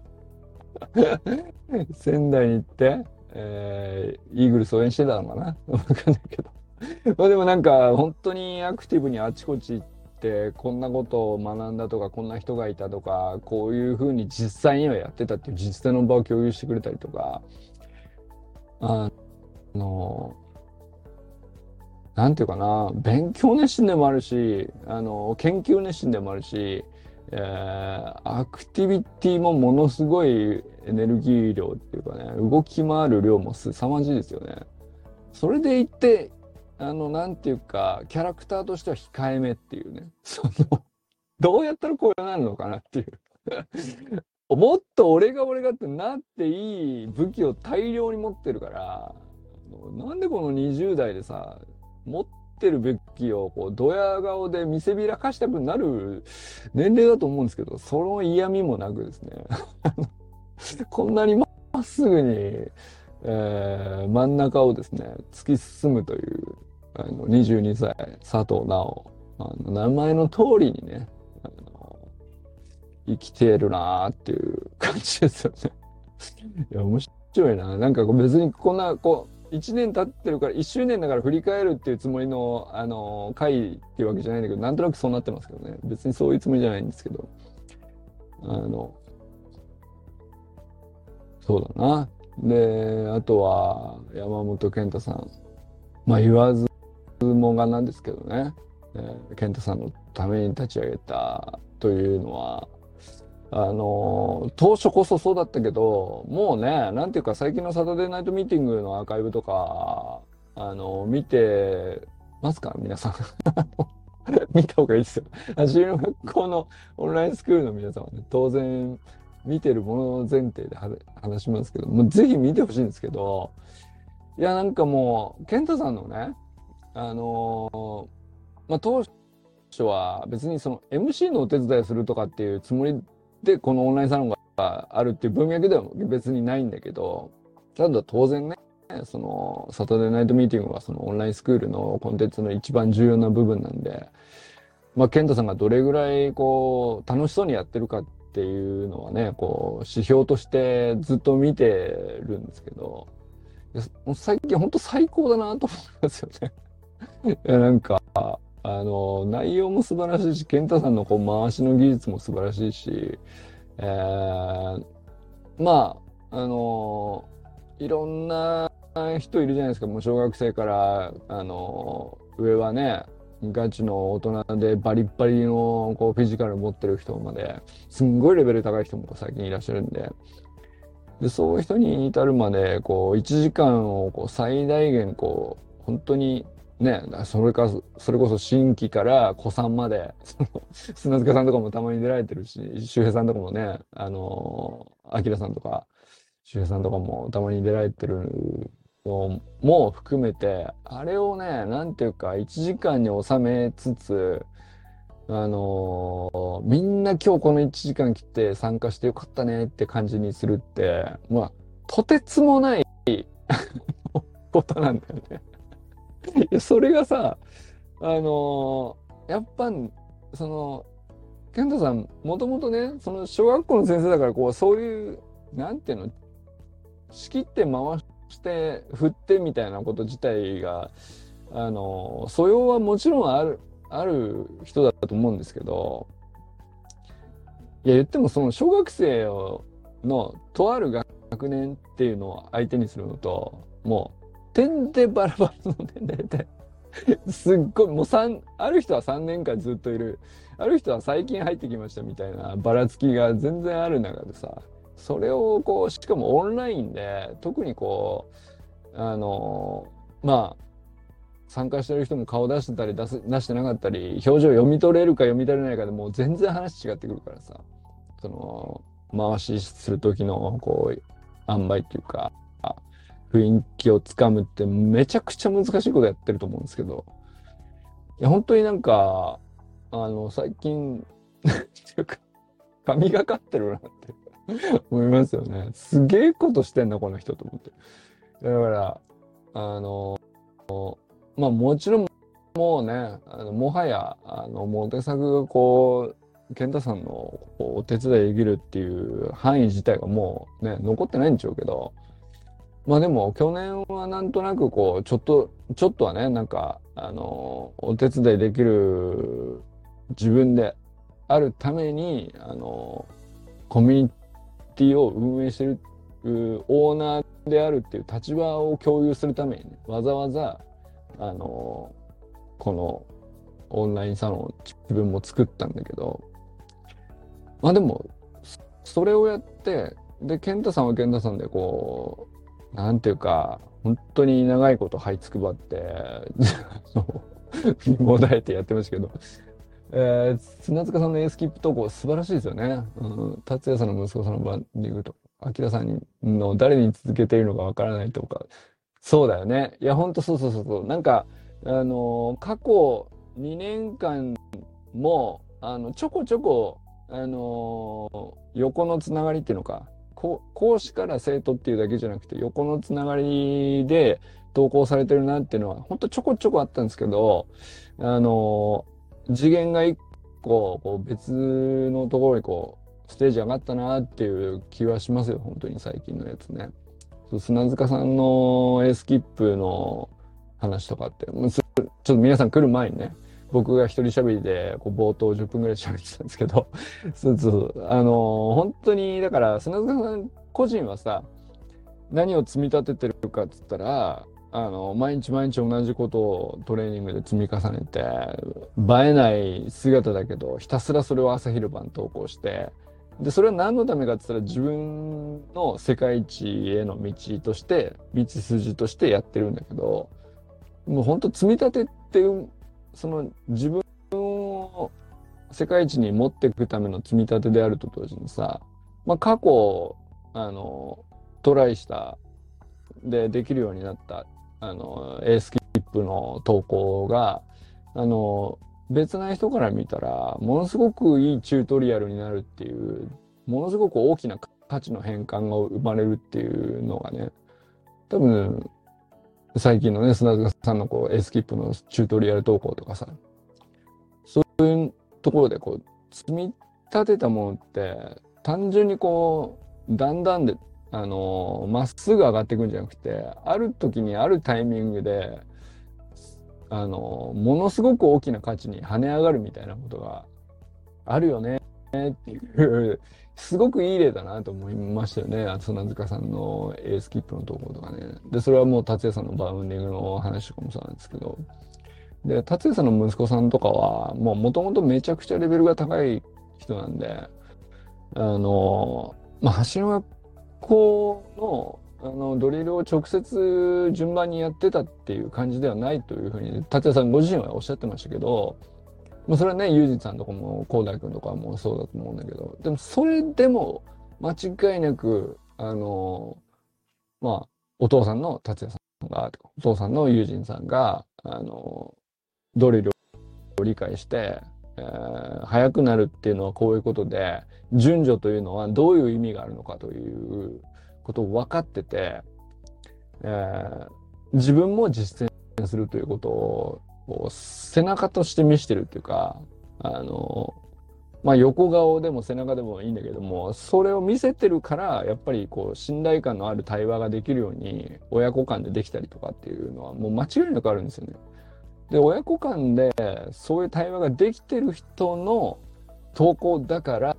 仙台に行ってえー、イーグルス応援してたのかな？わかんないけど。まあでもなんか本当にアクティブにあちこち行ってこんなことを学んだとかこんな人がいたとかこういうふうに実際にはやってたっていう実際の場を共有してくれたりとかあのなんていうかな勉強熱心でもあるしあの研究熱心でもあるし、えー、アクティビティもものすごいエネルギー量っていうかね動き回る量も凄まじいですよね。それでいってあのなんていうかキャラクターとしては控えめっていうね。そのどうやったらこうなるのかなっていう。もっと俺が俺がってなっていい武器を大量に持ってるからなんでこの20代でさ持ってる武器をこうドヤ顔で見せびらかしたくなる年齢だと思うんですけどその嫌味もなくですね。こんなにまっすぐに、えー、真ん中をですね突き進むというあの22歳佐藤直あの名前の通りにねあの生きてるなーっていう感じですよね。いや面白いな。なんか別にこんなこう1年経ってるから1周年だから振り返るっていうつもりのあの回っていうわけじゃないんだけどなんとなくそうなってますけどね。別にそういうつもりじゃないんですけど。あのそうだな。であとは山本健太さん。まあ言わずもがなんですけどね、えー、健太さんのために立ち上げたというのはあの当初こそそうだったけどもうねなんていうか最近のサタデーナイトミーティングのアーカイブとかあの見てますか？皆さん。見た方がいいですよ。足の学校のオンラインスクールの皆さんはね当然見てるもの前提で話しますけどもうぜひ見てほしいんですけどいやなんかもう健太さんのねあのまあ当初は別にその MC のお手伝いするとかっていうつもりでこのオンラインサロンがあるっていう文脈では別にないんだけどただ当然ねそのサタデーナイトミーティングはそのオンラインスクールのコンテンツの一番重要な部分なんでまあ健太さんがどれぐらいこう楽しそうにやってるかっていうのはねこう指標としてずっと見てるんですけど最近本当最高だなと思いますよね。いやなんかあの内容も素晴らしいし健太さんのこう回しの技術も素晴らしいし、えー、まああのいろんな人いるじゃないですか。もう小学生からあの上はねガチの大人でバリッバリのこうフィジカル持ってる人まですんごいレベル高い人も最近いらっしゃるんで。でそういう人に至るまでこう1時間をこう最大限こう本当にね、それか、それこそ新規から古参まで、砂塚さんとかもたまに出られてるし、周平さんとかもね、あの、明さんとか、周平さんとかもたまに出られてるも含めて、あれをね、なんていうか、1時間に収めつつ、あのみんな今日この1時間切って参加してよかったねって感じにするって、まあ、とてつもない ことなんだよね。それがさあのー、やっぱその健太さんもともとねその小学校の先生だからこうそういうなんていうの仕切って回しして振ってみたいなこと自体があの素養はもちろんあるある人だと思うんですけどいや言ってもその小学生のとある学年っていうのを相手にするのともう点でバラバラの年齢で すっごいもう3ある人は3年間ずっといるある人は最近入ってきましたみたいなばらつきが全然ある中でさそれをこうしかもオンラインで特にこうあのまあ参加してる人も顔出してたり出す出してなかったり表情読み取れるか読み取れないかでもう全然話違ってくるからさ。その回しする時のこう塩梅っていうか雰囲気をつかむってめちゃくちゃ難しいことやってると思うんですけど、いや、本当になんか、あの、最近、っていうか、神がかってるなって。思いますよね。すげえことしてんな、この人と思って。だから、あの、まあもちろん、もうね、あのもはや、あの、もう手作がこう、健太さんのお手伝いできるっていう範囲自体がもうね、残ってないんでしょうけど、まあでも去年はなんとなくこう、ちょっと、ちょっとはね、なんか、あの、お手伝いできる自分であるために、あの、コミュニティを運営してるオーナーであるっていう立場を共有するためにね、わざわざ、あの、このオンラインサロンを自分も作ったんだけど、まあでも、それをやって、で、健太さんは健太さんでこう、なんていうか、本当に長いこと這いつくばって、もだえてやってましたけど、えー、砂塚さんのエースキップ投稿素晴らしいですよね。うん、達也さんの息子さんのバンディングとか、明さんの誰に続けているのかわからないとか、そうだよね。いや、ほんとそうそうそうそう。なんか、あのー、過去2年間も、あの、ちょこちょこ、あのー、横のつながりっていうのか、講師から生徒っていうだけじゃなくて、横のつながりで投稿されてるなっていうのは、ほんとちょこちょこあったんですけど、あのー、次元が一個、こう別のところにこう、ステージ上がったなっていう気はしますよ、本当に最近のやつね。砂塚さんのエースキップの話とかって、ちょっと皆さん来る前にね、僕が一人喋りで、こう、冒頭10分ぐらい喋ってたんですけど、そうそう、あのー、本当に、だから、砂塚さん個人はさ、何を積み立ててるかっつったら、あの、毎日毎日同じことをトレーニングで積み重ねて、映えない姿だけど、ひたすらそれを朝昼晩投稿して、で、それは何のためかって言ったら自分の世界一への道として、道筋としてやってるんだけど、もう本当積み立てってその自分を世界一に持っていくための積み立てであると同時にさ、まあ、過去あのトライしたでできるようになったあのエースキップの投稿があの別な人から見たらものすごくいいチュートリアルになるっていうものすごく大きな価値の変換が生まれるっていうのがね多分最近のね、砂塚さんのこう、エスキップのチュートリアル投稿とかさ、そういうところでこう、積み立てたものって、単純にこう、だんだんで、あのま、っすぐ上がっていくんじゃなくて、ある時にあるタイミングで、あのものすごく大きな価値に跳ね上がるみたいなことがあるよねっていうすごくいい例だなと思いましたよね。砂塚さんのエースキップの投稿とかね。で、それはもう達也さんのバウンディングの話とかもそうなんですけど。で、達也さんの息子さんとかは、もう元々めちゃくちゃレベルが高い人なんで、あの、まあ、橋の校のあのドリルを直接順番にやってたっていう感じではないというふうに達也さんご自身はおっしゃってましたけどまあ、それはね、ユージさんとかも、コーダイ君とかもそうだと思うんだけど、でもそれでも間違いなく、あの、まあ、お父さんの達也さんが、お父さんの友人さんが、あの、ドリルを理解して、えー、速くなるっていうのはこういうことで、順序というのはどういう意味があるのかということを分かってて、えー、自分も実践するということを背中として見してるっていうかあのまあ横顔でも背中でもいいんだけどもそれを見せてるからやっぱりこう信頼感のある対話ができるように親子間でできたりとかっていうのはもう間違いなくあるんですよね。で親子間でそういう対話ができてる人の投稿だから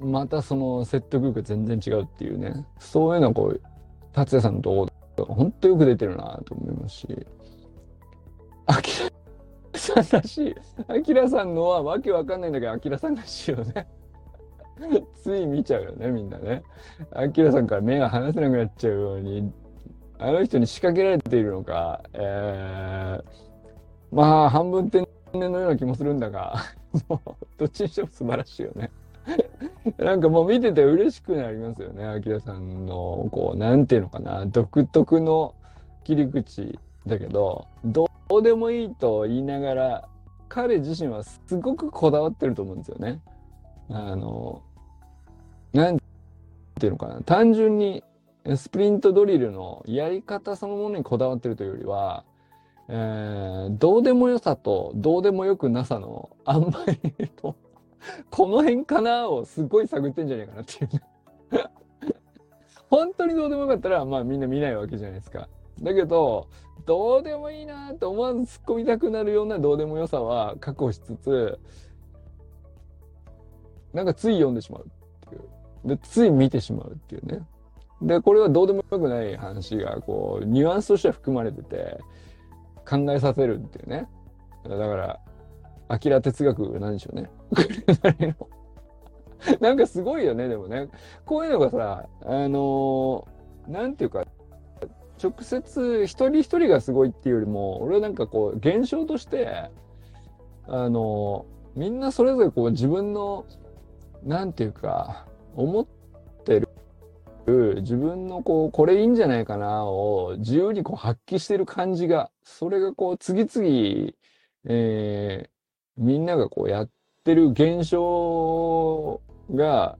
またその説得力が全然違うっていうねそういうのはこう達也さんのとか本当よく出てるなと思いますし。あきらさんらしい。あきらさんのはわけわかんないんだけど、あきらさんらしいよね。つい見ちゃうよね、みんなね。あきらさんから目が離せなくなっちゃうように、あの人に仕掛けられているのか、えー、まあ、半分天然のような気もするんだが、も うどっちにしても素晴らしいよね。なんかもう見てて嬉しくなりますよね、あきらさんの、こう、なんていうのかな、独特の切り口だけど、どうでもいいと言いながら、彼自身はすごくこだわってると思うんですよね。あの、なんていうのかな。単純にスプリントドリルのやり方そのものにこだわってるというよりは、えー、どうでもよさとどうでもよくなさのあんまりと、この辺かなをすごい探ってんじゃないかなっていう本当にどうでもよかったら、まあみんな見ないわけじゃないですか。だけど、どうでもいいなって思わず突っ込みたくなるようなどうでもよさは確保しつつ、なんかつい読んでしまうっていう。で、つい見てしまうっていうね。で、これはどうでもよくない話が、こう、ニュアンスとしては含まれてて、考えさせるっていうね。だから、アキラ哲学なんでしょうね。なんかすごいよね、でもね。こういうのがさ、あのー、なんていうか、直接一人一人がすごいっていうよりも、俺はなんかこう、現象として、あの、みんなそれぞれこう自分の、なんていうか、思っ、自分のこう、これいいんじゃないかなを自由にこう発揮してる感じが、それがこう、次々、えー、みんながこうやってる現象が、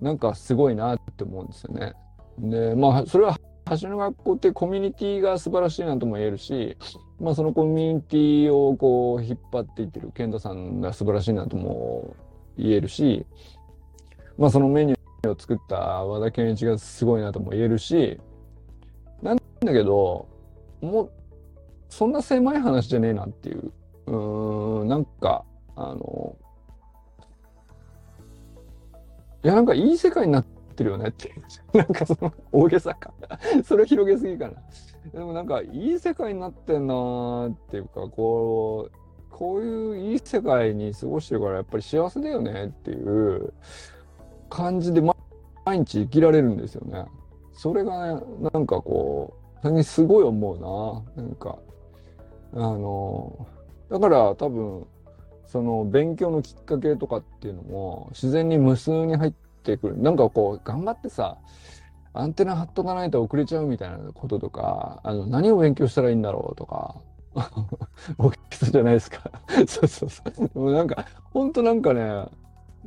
なんかすごいなって思うんですよね。で、まあ、それは橋の学校ってコミュニティが素晴らしいなとも言えるし、まあそのコミュニティをこう引っ張っていってる健太さんが素晴らしいなとも言えるし、まあそのメニューを作った和田健一がすごいなとも言えるし、なんだけど、もう、そんな狭い話じゃねえなっていう。うん、なんか、あの、いや、なんかいい世界になってるよねって。なんかその大げさか。それ広げすぎかな。でもなんかいい世界になってんなーっていうか、こう、こういういい世界に過ごしてるからやっぱり幸せだよねっていう感じで毎日生きられるんですよね。それがね、なんかこう、最近すごい思うな。なんか、あの、だから多分、その勉強のきっかけとかっていうのも自然に無数に入ってくる。なんかこう、頑張ってさ、アンテナ張っとかないと遅れちゃうみたいなこととか、あの、何を勉強したらいいんだろうとか、大きさじゃないですか。そうそうそう。でもなんか、ほんとなんかね、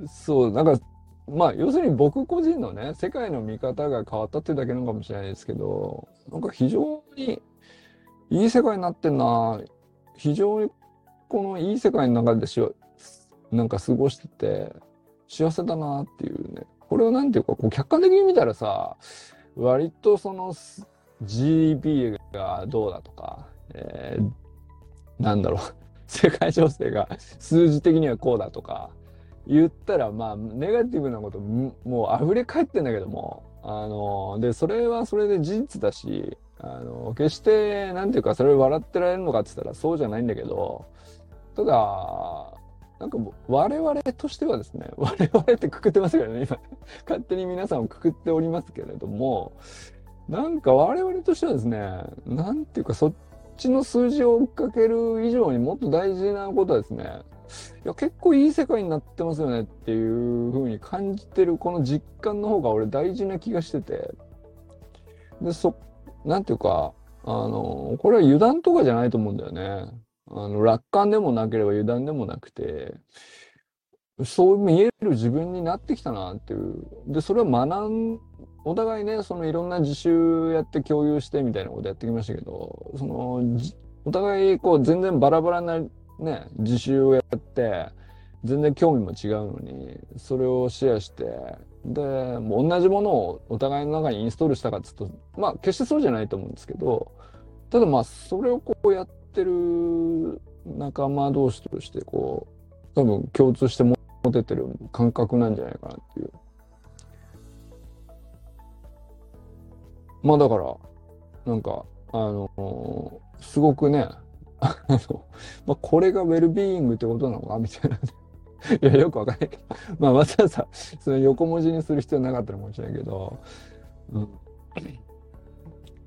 そう、なんか、まあ、要するに僕個人のね、世界の見方が変わったっていうだけなのかもしれないですけど、なんか非常にいい世界になってんな、非常にこのいい世界の中でしなんか過ごしてて幸せだなっていうね。これをなんていうかこう客観的に見たらさ割とその GDP がどうだとか、えー、なんだろう。世界情勢が数字的にはこうだとか言ったらまあネガティブなこともう溢れ返ってんだけどもあのでそれはそれで事実だしあの決してなんていうかそれ笑ってられるのかって言ったらそうじゃないんだけどただ、なんか我々としてはですね、我々ってくくってますけどね、今、勝手に皆さんをくくっておりますけれども、なんか我々としてはですね、なんていうかそっちの数字を追っかける以上にもっと大事なことはですね、いや結構いい世界になってますよねっていう風に感じてるこの実感の方が俺大事な気がしてて、で、そ、なんていうか、あの、これは油断とかじゃないと思うんだよね。あの、楽観でもなければ油断でもなくて、そう見える自分になってきたなっていう。で、それは学ん、お互いね、そのいろんな自習やって共有してみたいなことやってきましたけど、その、お互いこう全然バラバラなね、自習をやって、全然興味も違うのに、それをシェアして、で、もう同じものをお互いの中にインストールしたかっつうと、まあ決してそうじゃないと思うんですけど、ただまあそれをこうやって、る仲間同士としてこう多分共通して持ててる感覚なんじゃないかなっていう。まあだからなんかあのすごくねあの、まあ、これがウェルビーイングってことなのかみたいな、いやよくわかんない。けどまあわざわざその横文字にする必要なかったかもしれないけど、うん、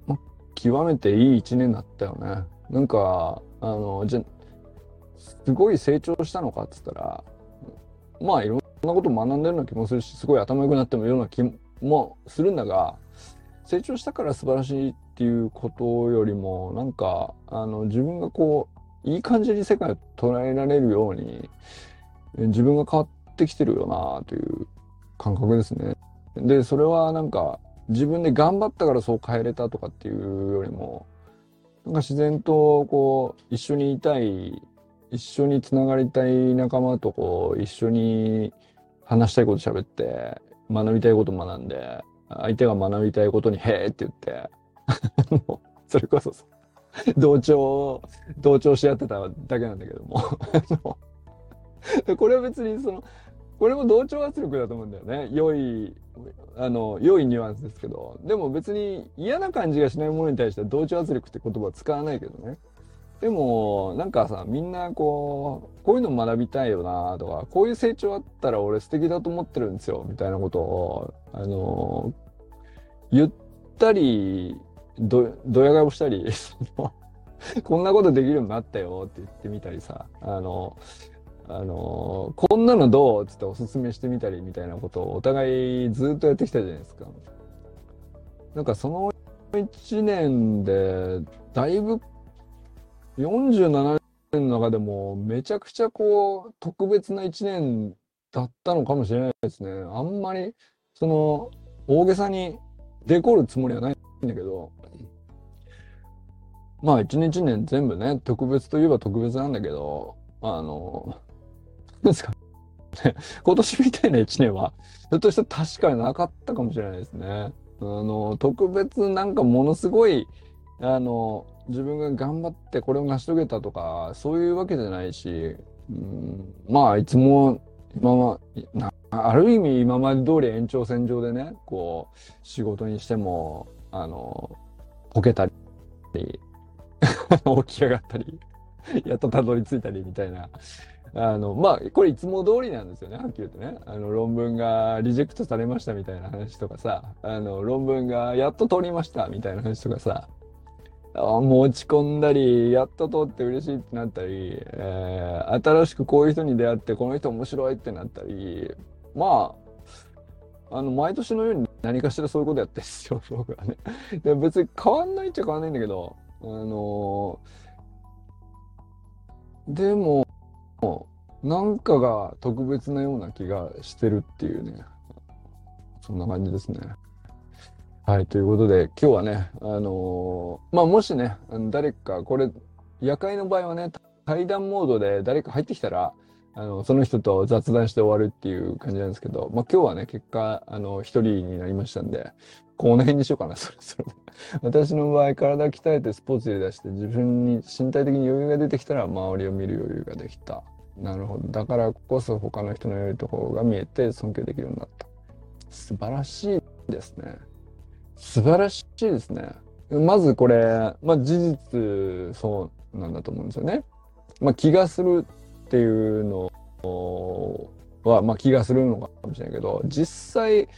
まあ、極めていい一年だったよね。なんか、あの、じゃ、すごい成長したのかっつったら、まあいろんなこと学んでるような気もするし、すごい頭良くなってもいるような気もするんだが、成長したから素晴らしいっていうことよりも、なんか、あの、自分がこう、いい感じに世界を捉えられるように、自分が変わってきてるよなという感覚ですね。で、それはなんか、自分で頑張ったからそう変えれたとかっていうよりも、なんか自然とこう一緒にいたい一緒につながりたい仲間とこう一緒に話したいこと喋って学びたいこと学んで相手が学びたいことに「へえ」って言って それこそさ同調同調し合ってただけなんだけども。これは別にそのこれも同調圧力だと思うんだよね。良いあの良いニュアンスですけど。でも別に嫌な感じがしないものに対しては同調圧力って言葉は使わないけどね。でもなんかさみんなこうこういうの学びたいよなとかこういう成長あったら俺素敵だと思ってるんですよみたいなことをあの言ったりどどや顔したり こんなことできるようになったよって言ってみたりさあのあのこんなのどうっつっておすすめしてみたりみたいなことをお互いずっとやってきたじゃないですか。なんかその1年でだいぶ47年の中でもめちゃくちゃこう特別な1年だったのかもしれないですね。あんまりその大げさにデコるつもりはないんだけどまあ一日年全部ね特別といえば特別なんだけどあのですか今年みたいな1年はひょっとしたら確かになかったかもしれないですね。あの特別なんかものすごいあの自分が頑張ってこれを成し遂げたとかそういうわけじゃないし、うん、まあいつも今まある意味今まで通り延長線上でねこう仕事にしてもあのこけたり 起き上がったりやっとたどり着いたりみたいな。あのまあこれいつも通りなんですよねはっきり言ってね。あの論文がリジェクトされましたみたいな話とかさ。あの論文がやっと通りましたみたいな話とかさ。あもう落ち込んだりやっと通って嬉しいってなったり、えー、新しくこういう人に出会ってこの人面白いってなったり。まああの毎年のように何かしらそういうことやってるんですよ僕はね。で別に変わんないっちゃ変わんないんだけどあのー、でもなんかが特別なような気がしてるっていうねそんな感じですね。はい、ということで、今日はね、あのー、まあ、もしね、誰か、これ、夜会の場合はね、対談モードで誰か入ってきたら、あの、その人と雑談して終わるっていう感じなんですけど、まあ、今日はね、結果、あの、一人になりましたんで、この辺にしようかな、それそれ。私の場合、体鍛えてスポーツで出して、自分に身体的に余裕が出てきたら、周りを見る余裕ができた。なるほど。だからこそ他の人の良いところが見えて尊敬できるようになった。素晴らしいですね。素晴らしいですね。まずこれ、まあ事実そうなんだと思うんですよね。まあ気がするっていうのは、まあ気がするのかもしれないけど、実際、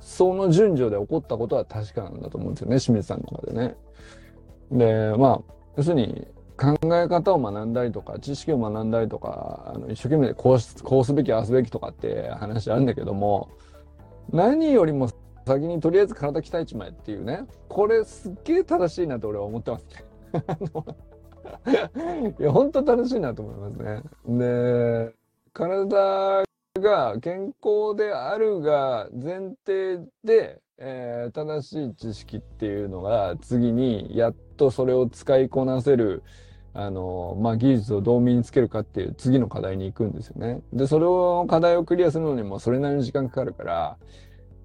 その順序で起こったことは確かなんだと思うんですよね、清水さんの中でね。で、まあ、要するに考え方を学んだりとか、知識を学んだりとか、あの一生懸命こうしこうすべき、ああすべきとかって話あるんだけども、何よりも先にとりあえず体鍛えちまえっていうねこれすっげえ正しいなと俺は思ってますね いや本当正しいなと思いますねで体が健康であるが前提で、えー、正しい知識っていうのが次にやっとそれを使いこなせるあの、まあ、技術をどう身につけるかっていう次の課題に行くんですよね。で、それを課題をクリアするのにもそれなりの時間かかるから、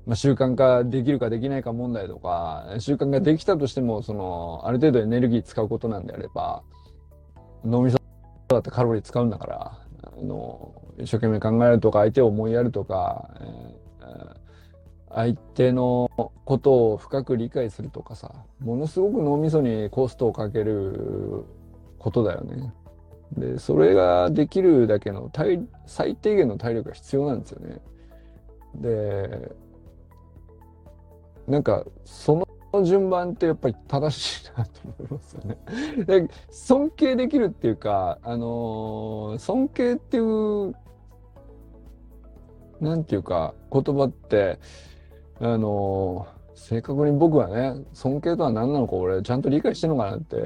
まあ、習慣化できるかできないか問題とか、習慣ができたとしても、その、ある程度エネルギー使うことなんであれば、脳みそだってカロリー使うんだから、あの、一生懸命考えるとか、相手を思いやるとか、えー、相手のことを深く理解するとかさ、ものすごく脳みそにコストをかけることだよね。で、それができるだけの最低限の体力が必要なんですよね。で、なんかその順番ってやっぱり正しいなと思いますよね。で尊敬できるっていうか、あのー、尊敬っていうなんていうか言葉ってあのー、正確に僕はね尊敬とは何なのか俺ちゃんと理解してるのかなって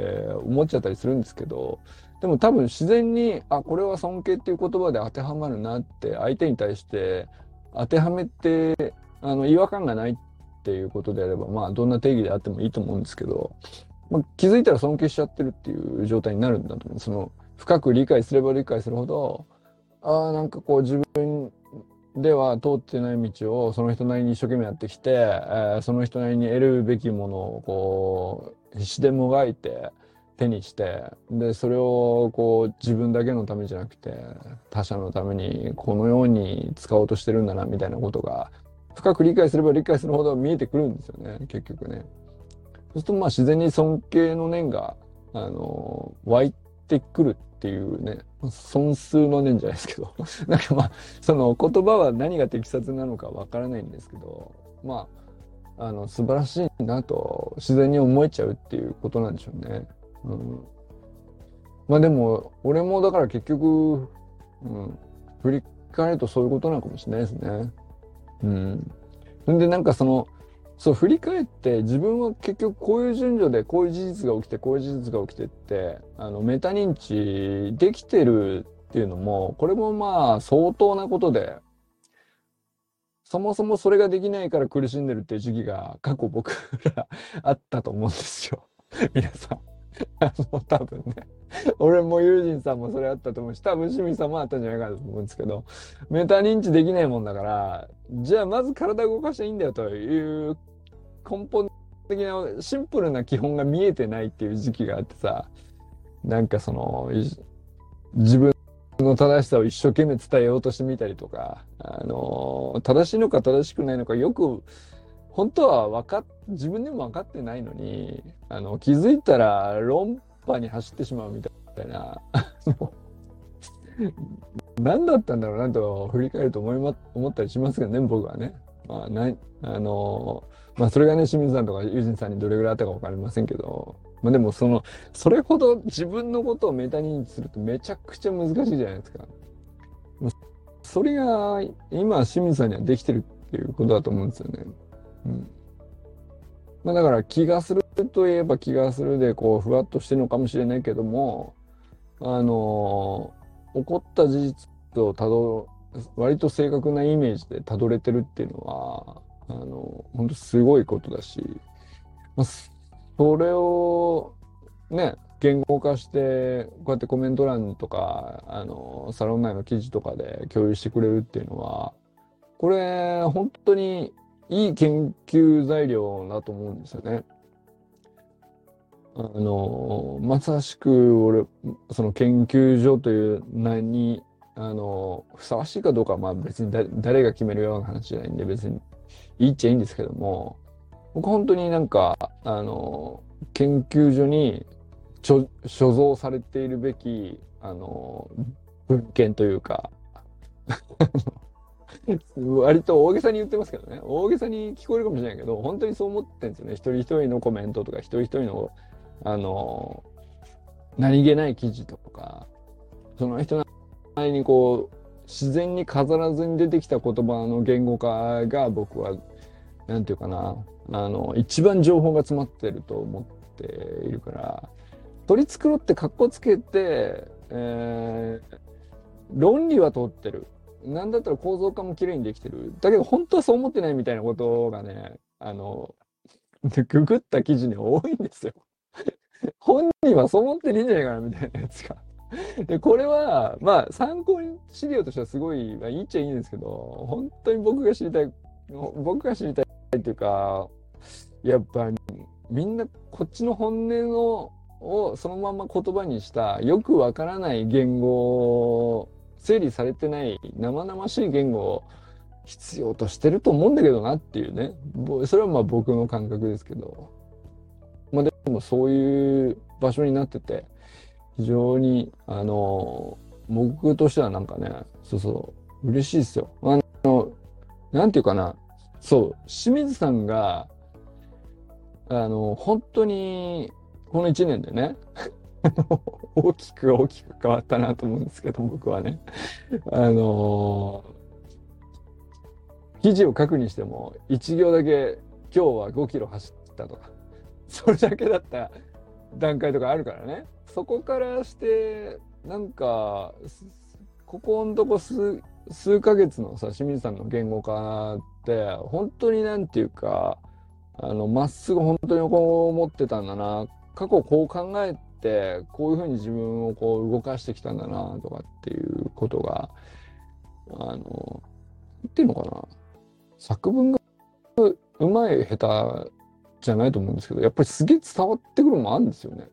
思っちゃったりするんですけどでも多分自然にあこれは尊敬っていう言葉で当てはまるなって相手に対して当てはめてあの違和感がないっっていうことであれば、まあ、どんな定義であってもいいと思うんですけど、まあ、気づいたら尊敬しちゃってるっていう状態になるんだと思う。その、深く理解すれば理解するほど、ああ、なんかこう自分では通ってない道をその人なりに一生懸命やってきて、えー、その人なりに得るべきものをこう必死でもがいて手にしてでそれをこう自分だけのためじゃなくて他者のためにこのように使おうとしてるんだなみたいなことが深く理解すれば理解するほど見えてくるんですよね結局ね。そうするとまあ自然に尊敬の念があの湧いてくるっていうね損数の念じゃないですけど なんかまあその言葉は何が適切なのかわからないんですけどまああの素晴らしいなと自然に思えちゃうっていうことなんでしょうね。うん、まあでも俺もだから結局、うん、振り返るとそういうことなのかもしれないですね。うん。でなんかそのそう振り返って自分は結局こういう順序でこういう事実が起きてこういう事実が起きてってあのメタ認知できてるっていうのもこれもまあ相当なことでそもそもそれができないから苦しんでるっていう時期が過去僕らあったと思うんですよ皆さん。あの多分ね。俺もユージンさんもそれあったと思うし多分清水さんもあったんじゃないかと思うんですけどメタ認知できないもんだからじゃあまず体動かしていいんだよという根本的なシンプルな基本が見えてないっていう時期があってさなんかその自分の正しさを一生懸命伝えようとしてみたりとかあの正しいのか正しくないのかよく本当は分かっ自分でも分かってないのにあの気づいたら論破に走ってしまうみたいな 何だったんだろうなと振り返ると思い、ま、思ったりしますけどね僕はね。まあ、ないあのまあそれがね清水さんとかユージンさんにどれぐらいあったか分かりませんけど、まあ、でもそのそれほど自分のことをメタ認知するとめちゃくちゃ難しいじゃないですか。それが今清水さんにはできてるっていうことだと思うんですよね。うん。まあ、だから気がするといえば気がするでこうふわっとしてるのかもしれないけどもあの起こった事実をたど割と正確なイメージでたどれてるっていうのはあの本当すごいことだし、まあ、それをね言語化してこうやってコメント欄とかあのサロン内の記事とかで共有してくれるっていうのはこれ本当にいい研究材料だと思うんですよね。あのまさしく俺その研究所という名にあのふさわしいかどうかはまあ別に誰が決めるような話じゃないんで別にいいっちゃいいんですけども僕本当になんかあの研究所に所蔵されているべきあの文献というか割と大げさに言ってますけどね。大げさに聞こえるかもしれないけど本当にそう思ってるんですよね。一人一人のコメントとか一人一人のあの何気ない記事とかその人なりにこう自然に飾らずに出てきた言葉の言語化が僕は何て言うかなあの一番情報が詰まってると思っているから取り繕って格好つけて、えー、論理は通ってる。なんだったら構造化も綺麗にできてる。だけど本当はそう思ってないみたいなことがね、あの、ググった記事に多いんですよ。本人はそう思ってねえんじゃないかなみたいなやつが。で、これは、まあ、参考資料としてはすごい、まあ、いいっちゃいいんですけど、本当に僕が知りたい、僕が知りたいっていうか、やっぱみんなこっちの本音のをそのまま言葉にしたよくわからない言語整理されてない生々しい言語を必要としてると思うんだけどなっていうね。それはまあ僕の感覚ですけど。まあでもそういう場所になってて非常にあの僕としてはなんかねそうそう嬉しいですよ。あのなんていうかな。そう清水さんがあの本当にこの1年でね 大きく大きく変わったなと思うんですけど、僕はね。あのー、記事を書くにしても、1行だけ今日は5キロ走ったとか、それだけだった段階とかあるからね。そこからして、なんか、ここのとこ数、数ヶ月のさ、清水さんの言語化って、本当になんていうか、あの、まっすぐ本当にこう思ってたんだな。過去こう考えってこういうふうに自分をこう動かしてきたんだなとかっていうことがあのていうのかな。作文がうまい下手じゃないと思うんですけど、やっぱりすげえ伝わってくるのもあるんですよね。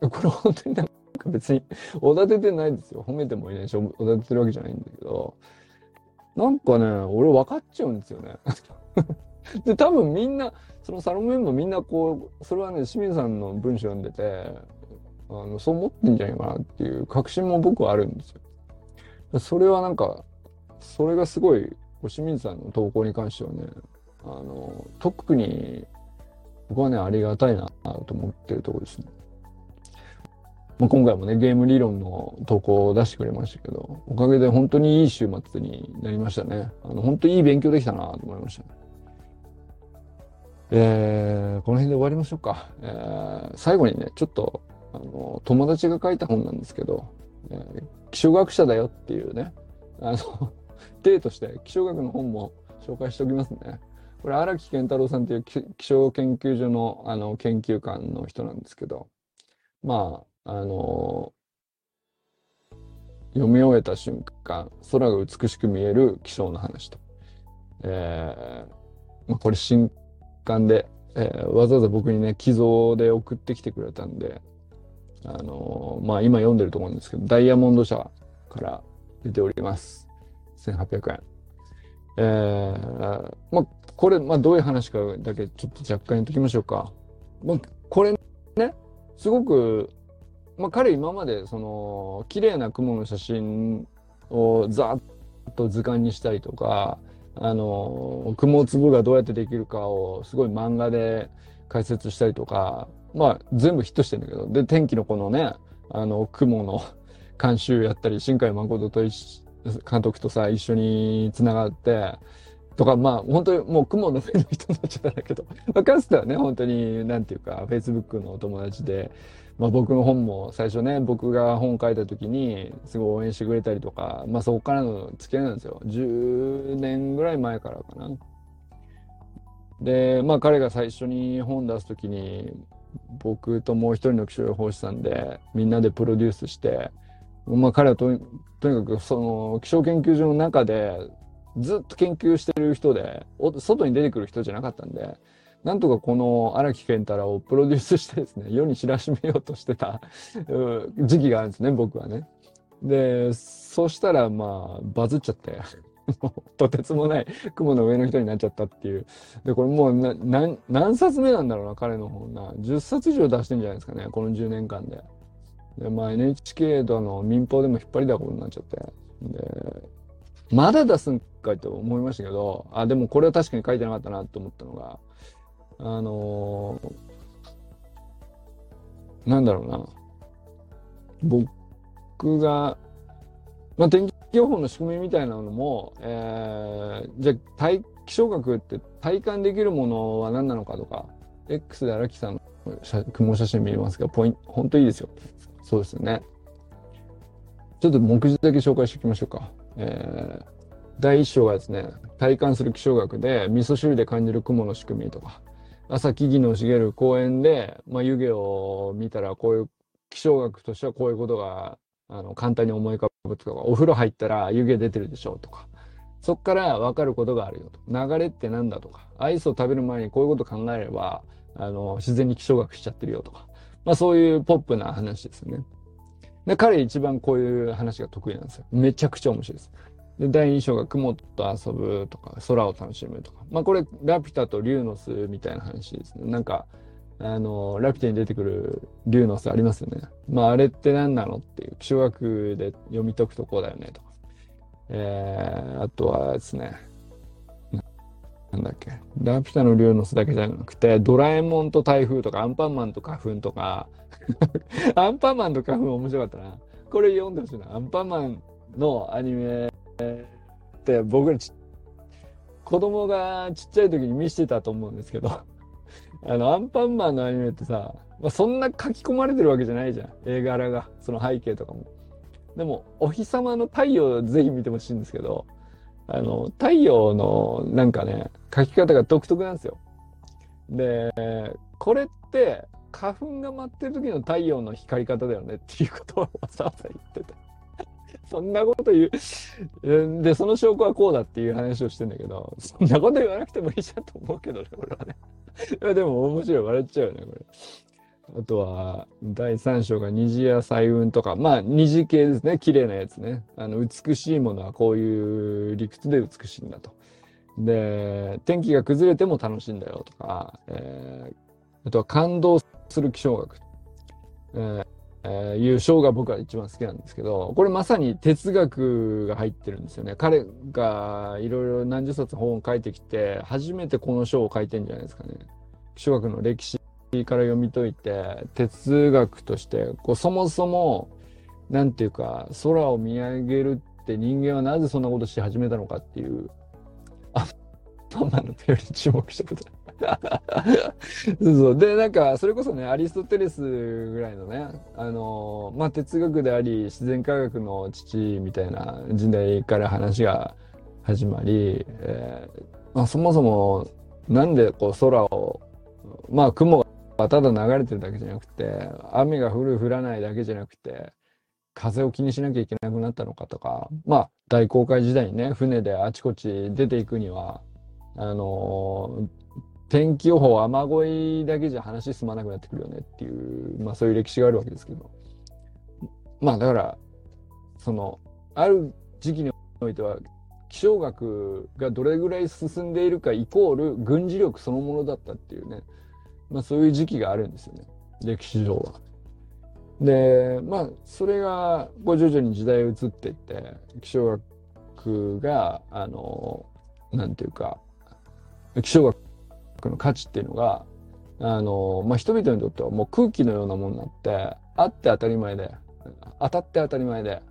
これ本当になんか別におだててないんですよ。褒めてもいないし、おだててるわけじゃないんだけど、なんかね、俺分かっちゃうんですよね。で、多分みんな、そのサロンメンバーみんなこう、それはね、清水さんの文章読んでて、あのそう思ってんじゃないかなっていう確信も僕はあるんですよ。それはなんか、それがすごい、清水さんの投稿に関してはね、あの、特に僕はね、ありがたいなと思ってるところですね。まあ、今回もね、ゲーム理論の投稿を出してくれましたけど、おかげで本当にいい週末になりましたね。あの、本当にいい勉強できたなと思いましたね。えー、この辺で終わりましょうか。えー、最後にね、ちょっと、あの、友達が書いた本なんですけど、えー、気象学者だよっていうね、あの、例として気象学の本も紹介しておきますね。これ荒木健太郎さんという気象研究所のあの研究官の人なんですけど、まあ、あの読み終えた瞬間、空が美しく見える気象の話と。えー、まあ、これ新刊で、えー、わざわざ僕にね、寄贈で送ってきてくれたんで、あのー、まあ今読んでると思うんですけど、ダイヤモンド社から出ております。1800円。えー、まあ、これ、まあ、どういう話かだけちょっと若干言っときましょうか。まあ、これね、すごく、まあ、彼今まで、その、綺麗な雲の写真をざっと図鑑にしたりとか、あの、雲粒がどうやってできるかをすごい漫画で解説したりとか、まあ、全部ヒットしてんだけど、で、天気のこのね、あの、雲の監修やったり、新海誠と監督とさ、一緒に繋がって、とか、まあ、本当にもう雲の上の人になっちゃったんだけど、まあ、かつてはね、本当に、なんていうか、Facebook のお友達で、まあ僕の本も最初ね、僕が本書いた時に、すごい応援してくれたりとか、まあそこからの付き合いなんですよ。10年ぐらい前からかな。で、まあ彼が最初に本出す時に、僕ともう一人の気象予報士さんで、みんなでプロデュースして、まあ彼はとにかくその気象研究所の中でずっと研究してる人で、外に出てくる人じゃなかったんで、なんとかこの荒木健太郎をプロデュースしてですね、世に知らしめようとしてた時期があるんですね、僕はね。で、そしたらまあ、バズっちゃって、とてつもない雲の上の人になっちゃったっていう。で、これもうな何何冊目なんだろうな、彼の本な。10冊以上出してんじゃないですかね、この10年間で。で、まあ NHK との民放でも引っ張りだことになっちゃって。で、まだ出すんかいと思いましたけど、あ、でもこれは確かに書いてなかったなと思ったのが、あのー、なんだろうな。僕が、まあ、天気予報の仕組みみたいなのも、えー、じゃあ、体気象学って体感できるものは何なのかとか、X で荒木さんの雲写真見れますが、ポイント、本当いいですよ。そうですよね。ちょっと目次だけ紹介しておきましょうか。えー、第1章がですね、体感する気象学で、味噌汁で感じる雲の仕組みとか、朝木々の茂る公園で、まあ、湯気を見たら、こういう気象学としてはこういうことがあの簡単に思い浮かぶとか、お風呂入ったら湯気出てるでしょうとか、そこから分かることがあるよと。流れって何だとか、アイスを食べる前にこういうこと考えれば、あの自然に気象学しちゃってるよとか、まあそういうポップな話ですね。で、彼一番こういう話が得意なんですよ。めちゃくちゃ面白いです。で、第2章が雲と遊ぶとか、空を楽しむとか。まあこれ、ラピュタとリューノスみたいな話ですね。なんか、あの、ラピュタに出てくるリューノスありますよね。まああれって何なのっていう、気象学で読み解くとこうだよねとか。えー、あとはですね、なんだっけ、ラピュタのリューノスだけじゃなくて、ドラえもんと台風とか、アンパンマンと花粉とか、アンパンマンと花粉面白かったな。これ読んでほしいな。アンパンマンのアニメって僕らち子供がちっちゃい時に見せてたと思うんですけどあのアンパンマンのアニメってさ、まあ、そんな書き込まれてるわけじゃないじゃん。絵柄が。その背景とかも。でもお日様の太陽ぜひ見てほしいんですけどあの太陽のなんかね書き方が独特なんですよ。でこれって花粉が舞ってる時の太陽の光り方だよねっていうことをわざわざ言ってて。そんなこと言う。で、その証拠はこうだっていう話をしてんだけど、そんなこと言わなくてもいいじゃんと思うけどね、これはね。いやでも面白い、笑っちゃうよね、これ。あとは、第3章が虹や彩雲とか、まあ、虹系ですね。綺麗なやつね。あの、美しいものはこういう理屈で美しいんだと。で、天気が崩れても楽しいんだよとか、えー、あとは感動する気象学、えーえー、いう章が僕は一番好きなんですけど、これまさに哲学が入ってるんですよね。彼がいろいろ何十冊本を書いてきて、初めてこの章を書いてんじゃないですかね。気象学の歴史から読み解いて、哲学として、こうそもそも、なんていうか、空を見上げるって人間はなぜそんなことし始めたのかっていう、あ、ママのペアに注目したことそう そう。で、なんか、それこそね、アリストテレスぐらいのね、あの、まあ、哲学であり、自然科学の父みたいな時代から話が始まり、えー、まあ、そもそも、なんでこう空を、まあ、雲がただ流れてるだけじゃなくて、雨が降る降らないだけじゃなくて、風を気にしなきゃいけなくなったのかとか、まあ、大航海時代にね、船であちこち出ていくには、あの天気予報雨乞いだけじゃ話進まなくなってくるよねっていう、まあそういう歴史があるわけですけど。まあだから、その、ある時期においては、気象学がどれぐらい進んでいるかイコール軍事力そのものだったっていうね、まあそういう時期があるんですよね、歴史上は。で、まあそれがこう徐々に時代移っていって、気象学が、あの、なんていうか、気象学の価値っていうのが、あの、まあ、人々にとってはもう空気のようなものになって、あって当たり前で、当たって当たり前で、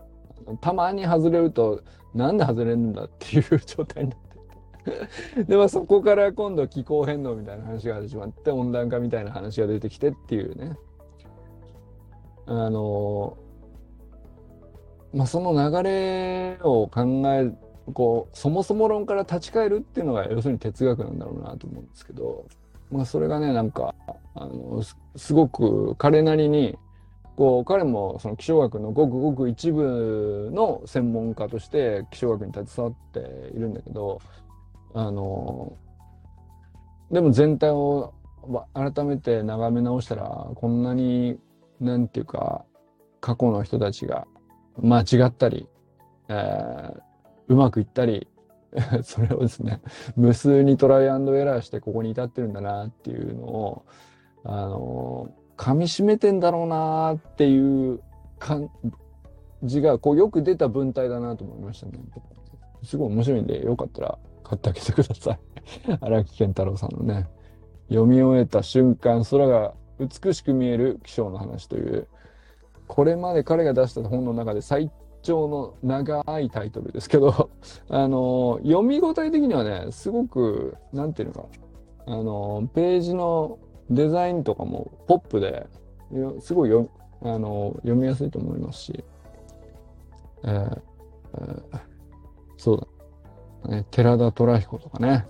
たまに外れると、なんで外れるんだっていう状態になって で、まあ、そこから今度気候変動みたいな話が始まって、温暖化みたいな話が出てきてっていうね。あの、まあ、その流れを考えこうそもそも論から立ち返るっていうのが要するに哲学なんだろうなと思うんですけど、まあ、それがねなんかあのすごく彼なりにこう彼もその気象学のごくごく一部の専門家として気象学に携わっているんだけどあのでも全体を改めて眺め直したらこんなになんていうか過去の人たちが間違ったり、えー、うまくいったり それをですね無数にトライアンドエラーしてここに至ってるんだなっていうのをあの噛みしめてんだろうなっていう感じがこうよく出た文体だなと思いましたね。すごい面白いんでよかったら買ってあげてください。荒木健太郎さんのね読み終えた瞬間空が美しく見える気象の話というこれまで彼が出した本の中で最長の長いタイトルですけど、あの、読み応え的にはね、すごく、なんていうのか、あの、ページのデザインとかもポップで、すごいよあの読みやすいと思いますし、えーえー、そうだ、ね、寺田虎彦とかね、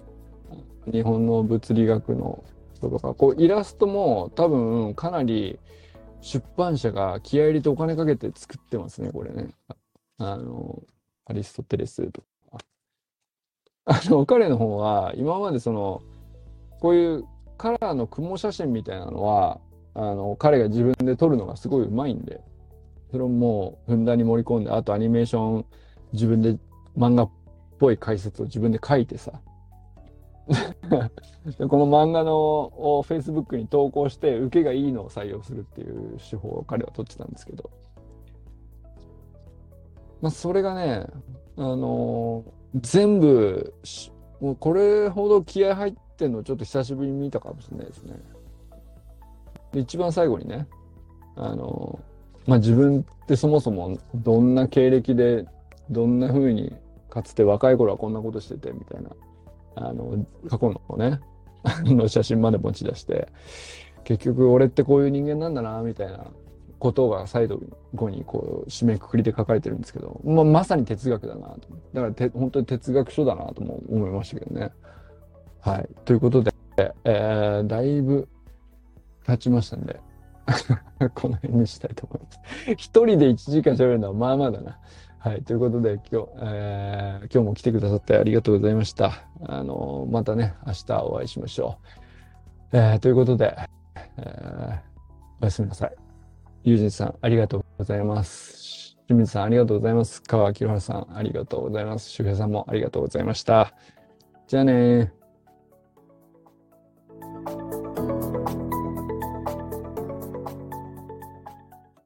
日本の物理学の人とか、こうイラストも多分かなり出版社が気合入れてお金かけて作ってますね、これね。あの、アリストテレスとか。あの、彼の方は、今までその、こういうカラーの雲写真みたいなのは、あの、彼が自分で撮るのがすごい上手いんで、それをもうふんだんに盛り込んで、あとアニメーション自分で漫画っぽい解説を自分で書いてさ、でこの漫画のを Facebook に投稿して受けがいいのを採用するっていう手法を彼は取ってたんですけど、まあ、それがね、あのー、全部、もうこれほど気合入ってんのちょっと久しぶりに見たかもしれないですね。で一番最後にね、あのー、まあ、自分ってそもそもどんな経歴で、どんな風にかつて若い頃はこんなことしててみたいな、あの、過去のね、の写真まで持ち出して、結局俺ってこういう人間なんだな、みたいなことが最後にこう締めくくりで書かれてるんですけど、まあ、まさに哲学だなと。だからて本当に哲学書だなとも思いましたけどね。はい。ということで、えー、だいぶ経ちましたんで、この辺にしたいと思います。一人で1時間喋るのはまあまあだな。はい。ということで、今日、えー、今日も来てくださってありがとうございました。あの、またね、明日お会いしましょう。えー、ということで、えー、おやすみなさい。ゆうじんさん、ありがとうございます。清水さん、ありがとうございます。川明原さん、ありがとうございます。周平さんもありがとうございました。じゃあね